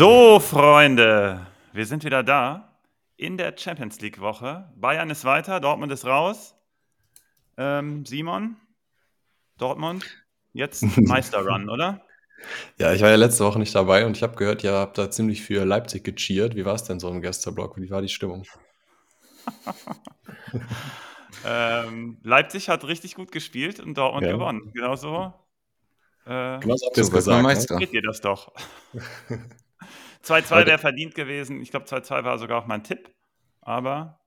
So, Freunde, wir sind wieder da in der Champions League Woche. Bayern ist weiter, Dortmund ist raus. Ähm, Simon, Dortmund, jetzt Meisterrun, oder? Ja, ich war ja letzte Woche nicht dabei und ich habe gehört, ihr habt da ziemlich für Leipzig gecheert. Wie war es denn so im Gästeblock? Wie war die Stimmung? ähm, Leipzig hat richtig gut gespielt und Dortmund ja. gewonnen. Genauso. Äh, Genauso habt ihr es gesagt. Ne? Meister. Geht ihr das doch. 2-2 wäre verdient gewesen. Ich glaube, 2-2 war sogar auch mein Tipp. Aber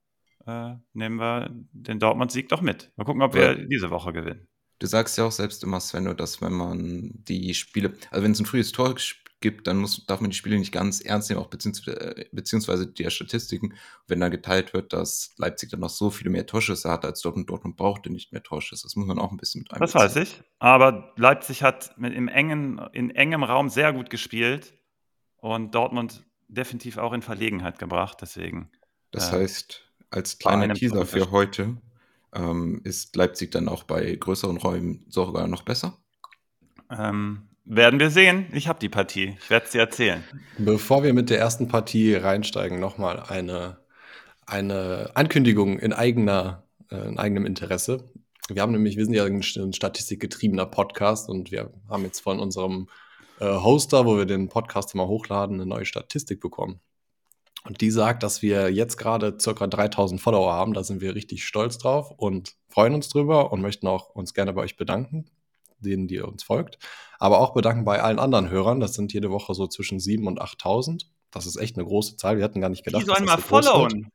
äh, nehmen wir den Dortmund-Sieg doch mit. Mal gucken, ob wir diese Woche gewinnen. Du sagst ja auch selbst immer, Sven, dass wenn man die Spiele, also wenn es ein frühes Tor gibt, dann muss, darf man die Spiele nicht ganz ernst nehmen, auch beziehungsweise, beziehungsweise die Statistiken. Wenn dann geteilt wird, dass Leipzig dann noch so viele mehr Torschüsse hat als Dortmund, Dortmund brauchte nicht mehr Torschüsse. Das muss man auch ein bisschen mit einbeziehen. Das weiß ich. Aber Leipzig hat mit im engen, in engem Raum sehr gut gespielt und Dortmund definitiv auch in Verlegenheit gebracht. Deswegen. Das äh, heißt, als kleiner Teaser für heute ähm, ist Leipzig dann auch bei größeren Räumen sogar noch besser? Ähm, werden wir sehen. Ich habe die Partie. Ich werde sie erzählen. Bevor wir mit der ersten Partie reinsteigen, nochmal eine, eine Ankündigung in, eigener, äh, in eigenem Interesse. Wir haben nämlich, wir sind ja ein statistikgetriebener Podcast und wir haben jetzt von unserem äh, Hoster, wo wir den Podcast immer hochladen, eine neue Statistik bekommen. Und die sagt, dass wir jetzt gerade circa 3000 Follower haben. Da sind wir richtig stolz drauf und freuen uns drüber und möchten auch uns gerne bei euch bedanken, denen, die uns folgt. Aber auch bedanken bei allen anderen Hörern. Das sind jede Woche so zwischen 7 und 8000. Das ist echt eine große Zahl. Wir hatten gar nicht gedacht, die sollen dass das mal so followen.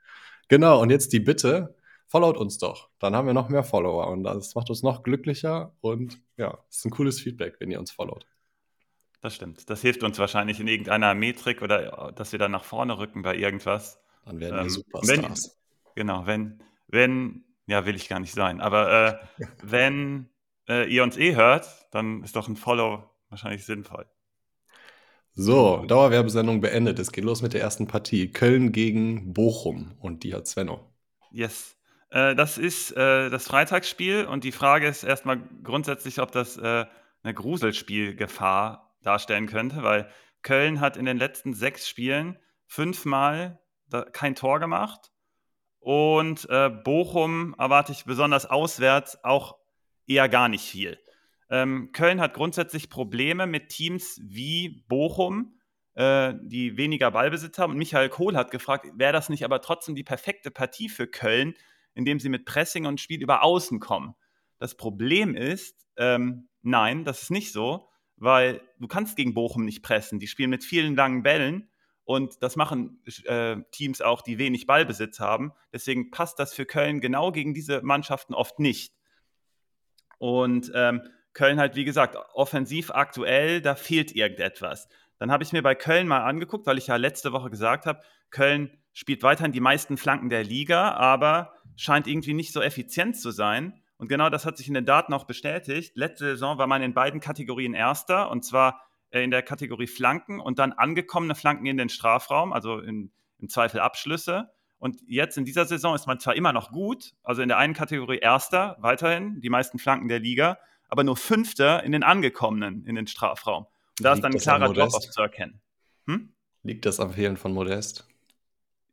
Genau. Und jetzt die Bitte. Followt uns doch. Dann haben wir noch mehr Follower und das macht uns noch glücklicher und ja, es ist ein cooles Feedback, wenn ihr uns followt. Das stimmt. Das hilft uns wahrscheinlich in irgendeiner Metrik oder dass wir dann nach vorne rücken bei irgendwas. Dann werden wir ähm, Superstars. Wenn, genau, wenn, wenn, ja, will ich gar nicht sein, aber äh, wenn äh, ihr uns eh hört, dann ist doch ein Follow wahrscheinlich sinnvoll. So, Dauerwerbesendung beendet. Es geht los mit der ersten Partie. Köln gegen Bochum und die hat Svenno. Yes. Äh, das ist äh, das Freitagsspiel und die Frage ist erstmal grundsätzlich, ob das äh, eine Gruselspielgefahr darstellen könnte, weil Köln hat in den letzten sechs Spielen fünfmal kein Tor gemacht und äh, Bochum erwarte ich besonders auswärts auch eher gar nicht viel. Ähm, Köln hat grundsätzlich Probleme mit Teams wie Bochum, äh, die weniger Ballbesitz haben. Und Michael Kohl hat gefragt, wäre das nicht aber trotzdem die perfekte Partie für Köln, indem sie mit Pressing und Spiel über Außen kommen? Das Problem ist, ähm, nein, das ist nicht so, weil du kannst gegen Bochum nicht pressen. Die spielen mit vielen langen Bällen und das machen äh, Teams auch, die wenig Ballbesitz haben. Deswegen passt das für Köln genau gegen diese Mannschaften oft nicht. Und ähm, Köln halt, wie gesagt, offensiv aktuell, da fehlt irgendetwas. Dann habe ich mir bei Köln mal angeguckt, weil ich ja letzte Woche gesagt habe, Köln spielt weiterhin die meisten Flanken der Liga, aber scheint irgendwie nicht so effizient zu sein. Und genau das hat sich in den Daten auch bestätigt. Letzte Saison war man in beiden Kategorien Erster, und zwar äh, in der Kategorie Flanken und dann angekommene Flanken in den Strafraum, also in, im Zweifel Abschlüsse. Und jetzt in dieser Saison ist man zwar immer noch gut, also in der einen Kategorie Erster, weiterhin die meisten Flanken der Liga, aber nur Fünfter in den angekommenen in den Strafraum. Und da Liegt ist dann ein klarer Drop-off zu erkennen. Hm? Liegt das am Fehlen von Modest?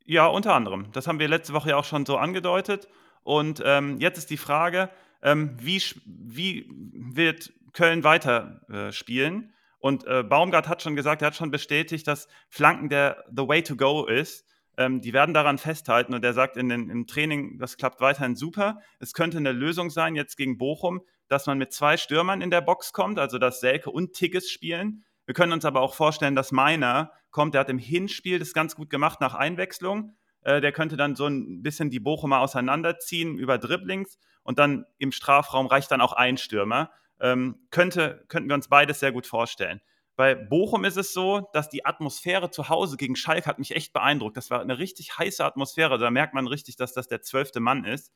Ja, unter anderem. Das haben wir letzte Woche ja auch schon so angedeutet. Und ähm, jetzt ist die Frage, ähm, wie, wie wird Köln weiter äh, spielen? Und äh, Baumgart hat schon gesagt, er hat schon bestätigt, dass Flanken der the way to go ist. Ähm, die werden daran festhalten und er sagt in den, im Training, das klappt weiterhin super. Es könnte eine Lösung sein, jetzt gegen Bochum, dass man mit zwei Stürmern in der Box kommt, also dass Selke und Tigges spielen. Wir können uns aber auch vorstellen, dass Meiner kommt, der hat im Hinspiel das ganz gut gemacht nach Einwechslung äh, der könnte dann so ein bisschen die Bochumer auseinanderziehen über Dribblings und dann im Strafraum reicht dann auch ein Stürmer. Ähm, könnte, könnten wir uns beides sehr gut vorstellen. Bei Bochum ist es so, dass die Atmosphäre zu Hause gegen Schalke hat mich echt beeindruckt. Das war eine richtig heiße Atmosphäre. Da merkt man richtig, dass das der zwölfte Mann ist.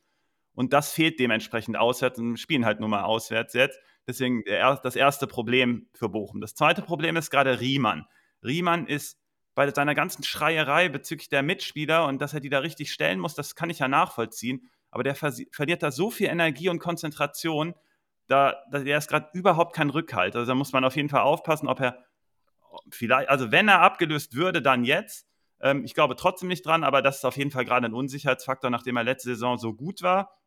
Und das fehlt dementsprechend auswärts und spielen halt nur mal auswärts jetzt. Deswegen das erste Problem für Bochum. Das zweite Problem ist gerade Riemann. Riemann ist bei seiner ganzen Schreierei bezüglich der Mitspieler und dass er die da richtig stellen muss, das kann ich ja nachvollziehen. Aber der ver verliert da so viel Energie und Konzentration, da, da der ist gerade überhaupt kein Rückhalt. Also da muss man auf jeden Fall aufpassen, ob er, vielleicht, also wenn er abgelöst würde, dann jetzt. Ähm, ich glaube trotzdem nicht dran, aber das ist auf jeden Fall gerade ein Unsicherheitsfaktor, nachdem er letzte Saison so gut war,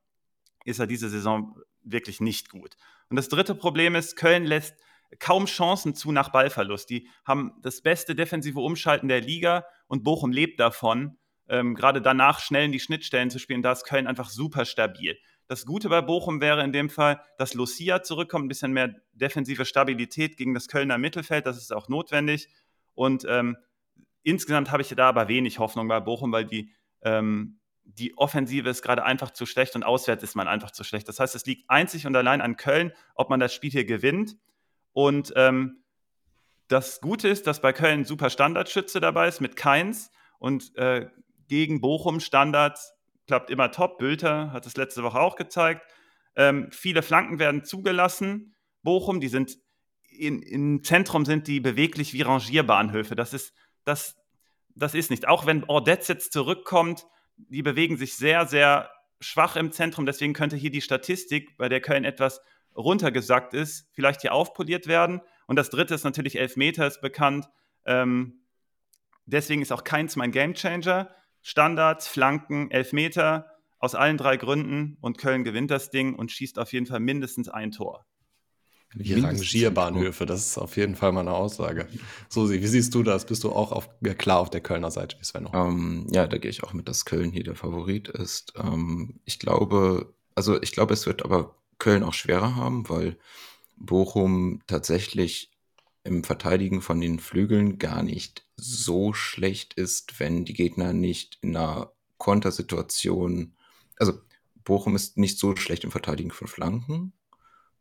ist er diese Saison wirklich nicht gut. Und das dritte Problem ist, Köln lässt kaum Chancen zu nach Ballverlust. Die haben das beste defensive Umschalten der Liga und Bochum lebt davon, ähm, gerade danach schnell in die Schnittstellen zu spielen. Da ist Köln einfach super stabil. Das Gute bei Bochum wäre in dem Fall, dass Lucia zurückkommt, ein bisschen mehr defensive Stabilität gegen das Kölner Mittelfeld. Das ist auch notwendig. Und ähm, insgesamt habe ich da aber wenig Hoffnung bei Bochum, weil die, ähm, die Offensive ist gerade einfach zu schlecht und auswärts ist man einfach zu schlecht. Das heißt, es liegt einzig und allein an Köln, ob man das Spiel hier gewinnt. Und ähm, das Gute ist, dass bei Köln super Standardschütze dabei ist mit Keins und äh, gegen Bochum Standards klappt immer top. Bülter hat es letzte Woche auch gezeigt. Ähm, viele Flanken werden zugelassen. Bochum, die sind in, im Zentrum sind die beweglich wie Rangierbahnhöfe. Das ist, das, das ist nicht. Auch wenn Ordetz jetzt zurückkommt, die bewegen sich sehr, sehr schwach im Zentrum. Deswegen könnte hier die Statistik, bei der Köln etwas runtergesackt ist, vielleicht hier aufpoliert werden. Und das dritte ist natürlich Elfmeter, ist bekannt. Ähm, deswegen ist auch keins mein Gamechanger. Standards, Flanken, Elfmeter aus allen drei Gründen und Köln gewinnt das Ding und schießt auf jeden Fall mindestens ein Tor. Die Rangierbahnhöfe, das ist auf jeden Fall mal eine Aussage. Susi, wie siehst du das? Bist du auch auf, klar auf der Kölner Seite wie Sven? Ähm, ja, da gehe ich auch mit, dass Köln hier der Favorit ist. Ähm, ich glaube, also ich glaube, es wird aber Köln auch schwerer haben, weil Bochum tatsächlich im Verteidigen von den Flügeln gar nicht so schlecht ist, wenn die Gegner nicht in einer Kontersituation, also Bochum ist nicht so schlecht im Verteidigen von Flanken.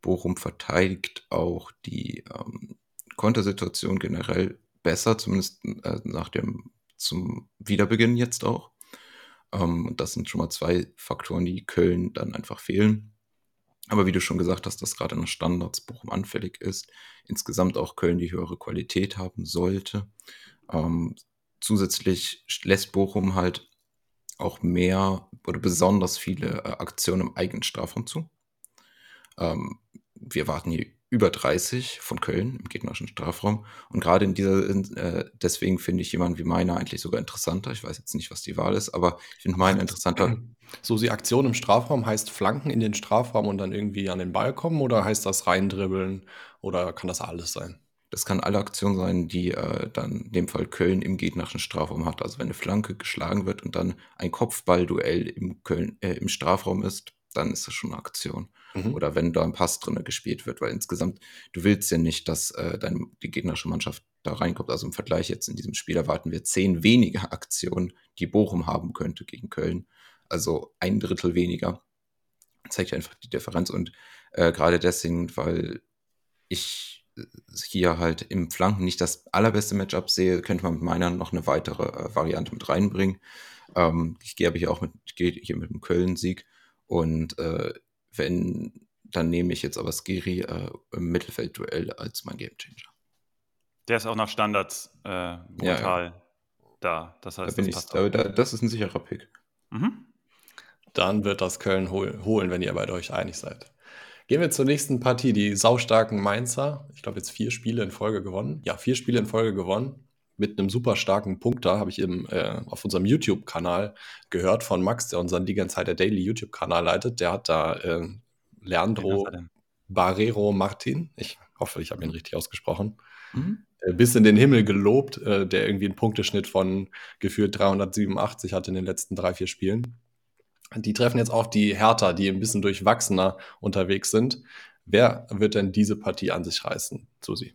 Bochum verteidigt auch die ähm, Kontersituation generell besser, zumindest äh, nach dem zum Wiederbeginn jetzt auch. Ähm, das sind schon mal zwei Faktoren, die Köln dann einfach fehlen. Aber wie du schon gesagt hast, dass gerade in Standards Bochum anfällig ist, insgesamt auch Köln die höhere Qualität haben sollte. Ähm, zusätzlich lässt Bochum halt auch mehr oder besonders viele äh, Aktionen im eigenen Strafraum zu. Ähm, wir warten hier über 30 von Köln im gegnerischen Strafraum. Und gerade in dieser, äh, deswegen finde ich jemanden wie meiner eigentlich sogar interessanter. Ich weiß jetzt nicht, was die Wahl ist, aber ich finde meinen interessanter. So, die Aktion im Strafraum heißt Flanken in den Strafraum und dann irgendwie an den Ball kommen oder heißt das reindribbeln oder kann das alles sein? Das kann alle Aktionen sein, die äh, dann in dem Fall Köln im gegnerischen Strafraum hat. Also wenn eine Flanke geschlagen wird und dann ein Kopfballduell im, Köln, äh, im Strafraum ist, dann ist das schon eine Aktion. Mhm. Oder wenn da ein Pass drin gespielt wird, weil insgesamt, du willst ja nicht, dass äh, dein, die gegnerische Mannschaft da reinkommt. Also im Vergleich jetzt in diesem Spiel erwarten wir zehn weniger Aktionen, die Bochum haben könnte gegen Köln. Also ein Drittel weniger. Zeigt einfach die Differenz. Und äh, gerade deswegen, weil ich hier halt im Flanken nicht das allerbeste Matchup sehe, könnte man mit meiner noch eine weitere äh, Variante mit reinbringen. Ähm, ich gehe aber hier auch mit, gehe hier mit dem Köln-Sieg. Und äh, wenn, dann nehme ich jetzt aber Skiri äh, im Mittelfeldduell als mein Gamechanger. Der ist auch nach Standards äh, brutal ja, ja. da. Das heißt, da das, passt ich, da, das ist ein sicherer Pick. Mhm. Dann wird das Köln hol holen, wenn ihr bei euch einig seid. Gehen wir zur nächsten Partie, die saustarken Mainzer. Ich glaube, jetzt vier Spiele in Folge gewonnen. Ja, vier Spiele in Folge gewonnen mit einem super starken Punkter, habe ich eben äh, auf unserem YouTube-Kanal gehört von Max, der unseren Liga der Daily YouTube-Kanal leitet. Der hat da äh, Leandro Barrero Martin, ich hoffe, ich habe ihn richtig ausgesprochen, mhm. äh, bis in den Himmel gelobt, äh, der irgendwie einen Punkteschnitt von gefühlt 387 hat in den letzten drei, vier Spielen. Die treffen jetzt auch die Hertha, die ein bisschen durchwachsener unterwegs sind. Wer wird denn diese Partie an sich reißen, Susi?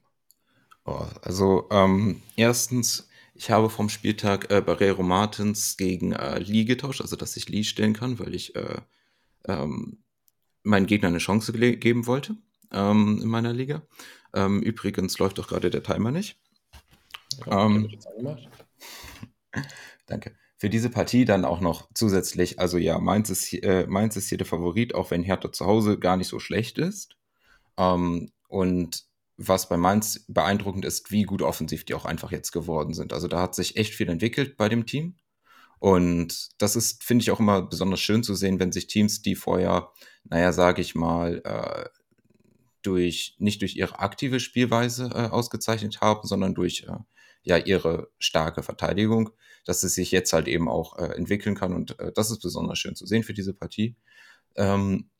Oh, also ähm, erstens, ich habe vom Spieltag äh, Barrero Martins gegen äh, Lee getauscht, also dass ich Lee stellen kann, weil ich äh, ähm, meinen Gegner eine Chance ge geben wollte ähm, in meiner Liga. Ähm, übrigens läuft auch gerade der Timer nicht. Ähm, danke. Für diese Partie dann auch noch zusätzlich, also ja, Mainz ist, äh, Mainz ist hier der Favorit, auch wenn Hertha zu Hause gar nicht so schlecht ist. Ähm, und was bei Mainz beeindruckend ist, wie gut offensiv die auch einfach jetzt geworden sind. Also da hat sich echt viel entwickelt bei dem Team. Und das ist, finde ich, auch immer besonders schön zu sehen, wenn sich Teams, die vorher, naja, sage ich mal, äh, durch, nicht durch ihre aktive Spielweise äh, ausgezeichnet haben, sondern durch äh, ja ihre starke Verteidigung, dass es sich jetzt halt eben auch äh, entwickeln kann und äh, das ist besonders schön zu sehen für diese Partie. Ähm,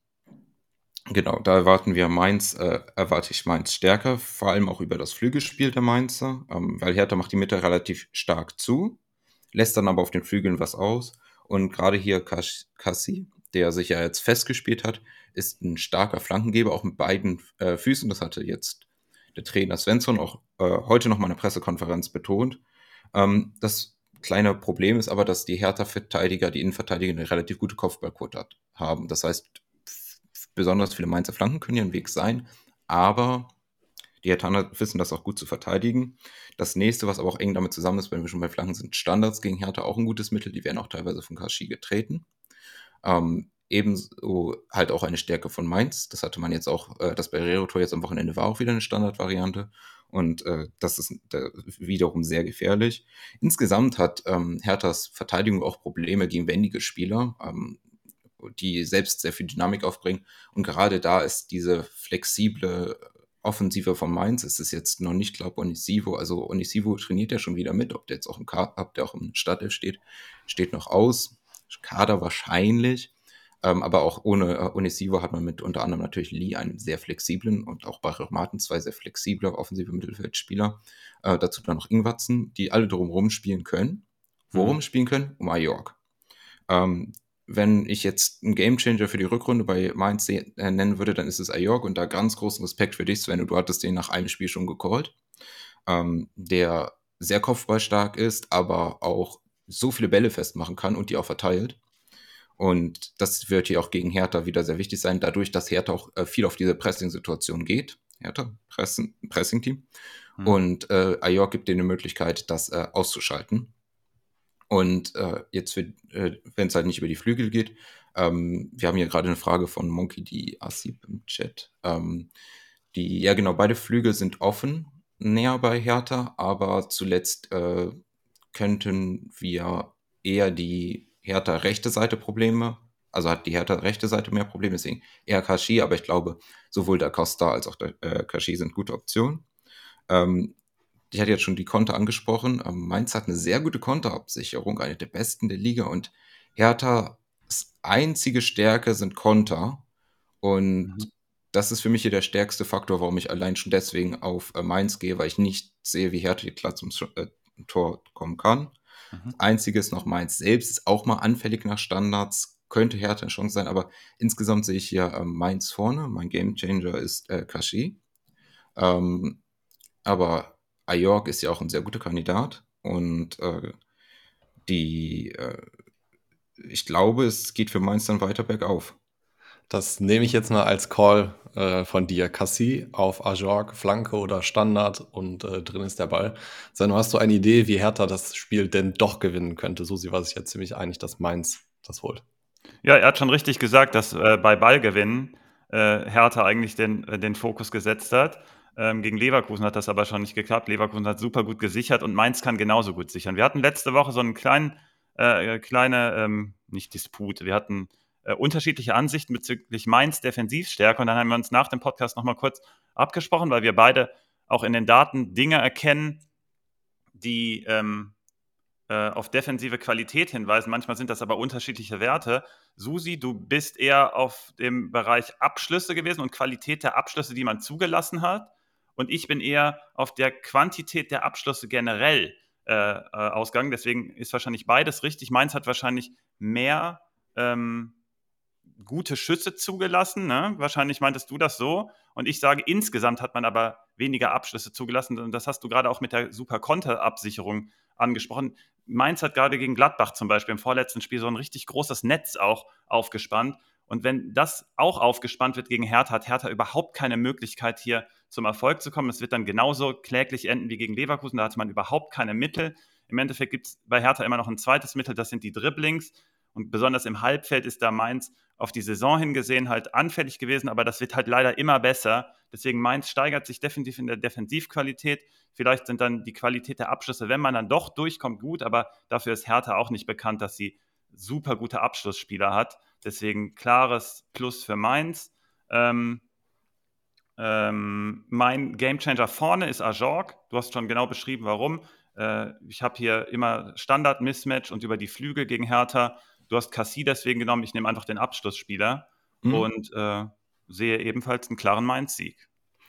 genau, da erwarten wir Mainz, äh, erwarte ich Mainz stärker, vor allem auch über das Flügelspiel der Mainzer, ähm, weil Hertha macht die Mitte relativ stark zu, lässt dann aber auf den Flügeln was aus und gerade hier Kassi, der sich ja jetzt festgespielt hat, ist ein starker Flankengeber, auch mit beiden äh, Füßen. Das hatte jetzt der Trainer Svensson auch äh, heute noch mal eine Pressekonferenz betont. Ähm, das kleine Problem ist aber, dass die Hertha-Verteidiger, die Innenverteidiger, eine relativ gute Kopfballquote haben. Das heißt, besonders viele Mainzer Flanken können ja ein Weg sein, aber die Herthaner wissen das auch gut zu verteidigen. Das nächste, was aber auch eng damit zusammen ist, wenn wir schon bei Flanken sind, Standards gegen Hertha auch ein gutes Mittel. Die werden auch teilweise von Kashi getreten. Ähm, ebenso halt auch eine Stärke von Mainz. Das hatte man jetzt auch, äh, das Barrero-Tor jetzt am Wochenende war auch wieder eine Standardvariante. Und äh, das ist äh, wiederum sehr gefährlich. Insgesamt hat ähm, Herthas Verteidigung auch Probleme gegen wendige Spieler, ähm, die selbst sehr viel Dynamik aufbringen. Und gerade da ist diese flexible Offensive von Mainz, es ist jetzt noch nicht, glaube Onisivo, also Onisivo trainiert ja schon wieder mit, ob der jetzt auch im Kader, ob der auch im Startelf steht, steht noch aus. Kader wahrscheinlich. Ähm, aber auch ohne äh, Onisivo hat man mit unter anderem natürlich Lee einen sehr flexiblen und auch bei Martin zwei sehr flexible offensive Mittelfeldspieler. Äh, dazu dann noch Ingwatzen, die alle drumherum spielen können. Worum mhm. spielen können? Um Ajork. Ähm, wenn ich jetzt einen Gamechanger für die Rückrunde bei Mainz äh, nennen würde, dann ist es Ajork und da ganz großen Respekt für dich, Sven. Du hattest den nach einem Spiel schon gecallt. Ähm, der sehr kopfballstark ist, aber auch so viele Bälle festmachen kann und die auch verteilt. Und das wird hier auch gegen Hertha wieder sehr wichtig sein, dadurch, dass Hertha auch äh, viel auf diese Pressing-Situation geht. Hertha, Pressing-Team. Mhm. Und äh, Ajor gibt dir eine Möglichkeit, das äh, auszuschalten. Und äh, jetzt, äh, wenn es halt nicht über die Flügel geht, ähm, wir haben hier gerade eine Frage von Monkey die Asip im Chat. Ähm, die, ja genau, beide Flügel sind offen, näher bei Hertha, aber zuletzt äh, könnten wir eher die Hertha rechte Seite Probleme. Also hat die Hertha rechte Seite mehr Probleme, deswegen eher Kashi, aber ich glaube, sowohl der Costa als auch der äh, Kashi sind gute Optionen. Ähm, ich hatte jetzt schon die Konter angesprochen. Ähm, Mainz hat eine sehr gute Konterabsicherung, eine der besten der Liga und Herthas einzige Stärke sind Konter. Und mhm. das ist für mich hier der stärkste Faktor, warum ich allein schon deswegen auf äh, Mainz gehe, weil ich nicht sehe, wie Hertha klar zum äh, Tor kommen kann. Mhm. Einziges noch Mainz selbst ist auch mal anfällig nach Standards, könnte Hertha eine Chance sein, aber insgesamt sehe ich hier äh, Mainz vorne. Mein Gamechanger ist äh, Kashi. Ähm, aber Ajork ist ja auch ein sehr guter Kandidat und äh, die, äh, ich glaube, es geht für Mainz dann weiter bergauf. Das nehme ich jetzt mal als Call äh, von dir. Cassie auf Ajork, Flanke oder Standard und äh, drin ist der Ball. Sano, hast du eine Idee, wie Hertha das Spiel denn doch gewinnen könnte? Susi war sich jetzt ziemlich einig, dass Mainz das holt. Ja, er hat schon richtig gesagt, dass äh, bei Ballgewinnen äh, Hertha eigentlich den, den Fokus gesetzt hat. Ähm, gegen Leverkusen hat das aber schon nicht geklappt. Leverkusen hat super gut gesichert und Mainz kann genauso gut sichern. Wir hatten letzte Woche so einen kleinen, äh, kleine, ähm, nicht Disput, wir hatten äh, unterschiedliche Ansichten bezüglich Mainz Defensivstärke. Und dann haben wir uns nach dem Podcast nochmal kurz abgesprochen, weil wir beide auch in den Daten Dinge erkennen, die ähm, äh, auf defensive Qualität hinweisen. Manchmal sind das aber unterschiedliche Werte. Susi, du bist eher auf dem Bereich Abschlüsse gewesen und Qualität der Abschlüsse, die man zugelassen hat. Und ich bin eher auf der Quantität der Abschlüsse generell äh, äh, ausgegangen. Deswegen ist wahrscheinlich beides richtig. Mainz hat wahrscheinlich mehr ähm, gute Schüsse zugelassen. Ne? Wahrscheinlich meintest du das so. Und ich sage, insgesamt hat man aber weniger Abschlüsse zugelassen. Und das hast du gerade auch mit der super Konterabsicherung angesprochen. Mainz hat gerade gegen Gladbach zum Beispiel im vorletzten Spiel so ein richtig großes Netz auch aufgespannt. Und wenn das auch aufgespannt wird gegen Hertha, hat Hertha überhaupt keine Möglichkeit, hier zum Erfolg zu kommen. Es wird dann genauso kläglich enden wie gegen Leverkusen. Da hat man überhaupt keine Mittel. Im Endeffekt gibt es bei Hertha immer noch ein zweites Mittel, das sind die Dribblings. Und besonders im Halbfeld ist da Mainz auf die Saison hingesehen halt anfällig gewesen, aber das wird halt leider immer besser. Deswegen Mainz steigert sich definitiv in der Defensivqualität. Vielleicht sind dann die Qualität der Abschlüsse, wenn man dann doch durchkommt, gut, aber dafür ist Hertha auch nicht bekannt, dass sie super gute Abschlussspieler hat. Deswegen klares Plus für Mainz. Ähm, Ähm, mein Gamechanger vorne ist Ajorg. Du hast schon genau beschrieben, warum. Äh, ich habe hier immer Standard-Mismatch und über die Flügel gegen Hertha. Du hast Cassie deswegen genommen. Ich nehme einfach den Abschlussspieler mhm. und äh, sehe ebenfalls einen klaren Mainz-Sieg.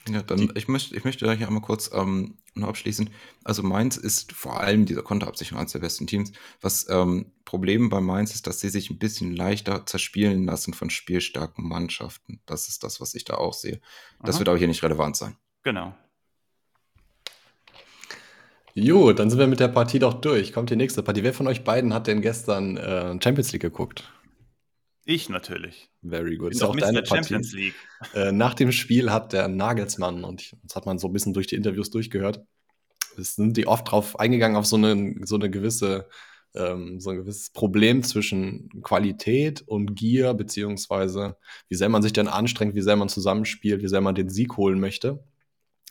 Ja, dann ich möchte, ich möchte hier einmal kurz ähm, noch abschließen. Also Mainz ist vor allem dieser Konterabsicherung eines der besten Teams. Was ähm, Problem bei Mainz ist, dass sie sich ein bisschen leichter zerspielen lassen von spielstarken Mannschaften. Das ist das, was ich da auch sehe. Das Aha. wird aber hier nicht relevant sein. Genau. Jo, dann sind wir mit der Partie doch durch. Kommt die nächste Partie. Wer von euch beiden hat denn gestern äh, Champions League geguckt? Ich natürlich. Very good. Ist auch deine Champions Partie. League. Äh, nach dem Spiel hat der Nagelsmann, und ich, das hat man so ein bisschen durch die Interviews durchgehört, es sind die oft drauf eingegangen auf so eine, so eine gewisse, ähm, so ein gewisses Problem zwischen Qualität und Gier, beziehungsweise wie sehr man sich denn anstrengt, wie sehr man zusammenspielt, wie sehr man den Sieg holen möchte.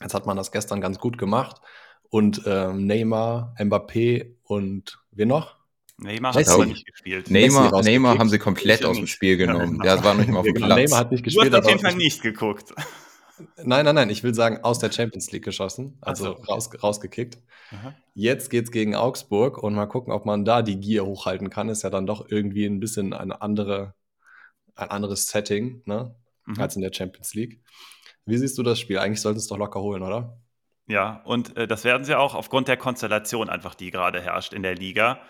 Jetzt hat man das gestern ganz gut gemacht und ähm, Neymar, Mbappé und wir noch? Neymar hat aber nicht gespielt. Neymar, Neymar haben sie komplett aus dem Spiel genommen. Der war nicht mal auf dem Platz. Neymar hat nicht gespielt. Du hast auf jeden Fall nicht geguckt. Nein, nein, nein. Ich will sagen, aus der Champions League geschossen, also so, okay. raus, rausgekickt. Aha. Jetzt geht's gegen Augsburg und mal gucken, ob man da die Gier hochhalten kann. Ist ja dann doch irgendwie ein bisschen eine andere, ein anderes Setting ne, mhm. als in der Champions League. Wie siehst du das Spiel? Eigentlich sollten es doch locker holen, oder? Ja, und äh, das werden sie auch aufgrund der Konstellation einfach, die gerade herrscht in der Liga.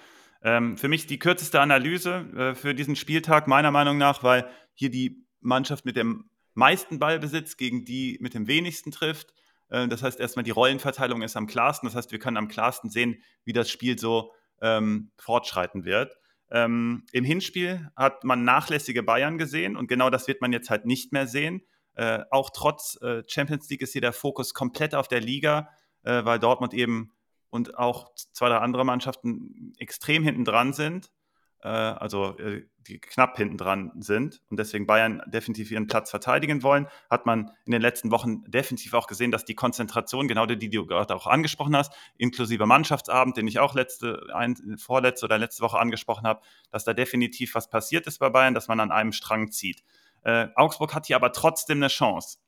Ähm, für mich die kürzeste Analyse äh, für diesen Spieltag, meiner Meinung nach, weil hier die Mannschaft mit dem meisten Ballbesitz gegen die mit dem wenigsten trifft. Äh, das heißt, erstmal die Rollenverteilung ist am klarsten. Das heißt, wir können am klarsten sehen, wie das Spiel so ähm, fortschreiten wird. Ähm, Im Hinspiel hat man nachlässige Bayern gesehen und genau das wird man jetzt halt nicht mehr sehen. Äh, auch trotz äh, Champions League ist hier der Fokus komplett auf der Liga, äh, weil Dortmund eben und auch zwei, drei andere Mannschaften extrem hinten dran sind, äh, also äh, die knapp hinten dran sind und deswegen Bayern definitiv ihren Platz verteidigen wollen, hat man in den letzten Wochen definitiv auch gesehen, dass die Konzentration, genau die, die du gerade auch angesprochen hast, inklusive Mannschaftsabend, den ich auch letzte, ein, vorletzte oder letzte Woche angesprochen habe, dass da definitiv was passiert ist bei Bayern, dass man an einem Strang zieht. Äh, Augsburg hat hier aber trotzdem eine Chance,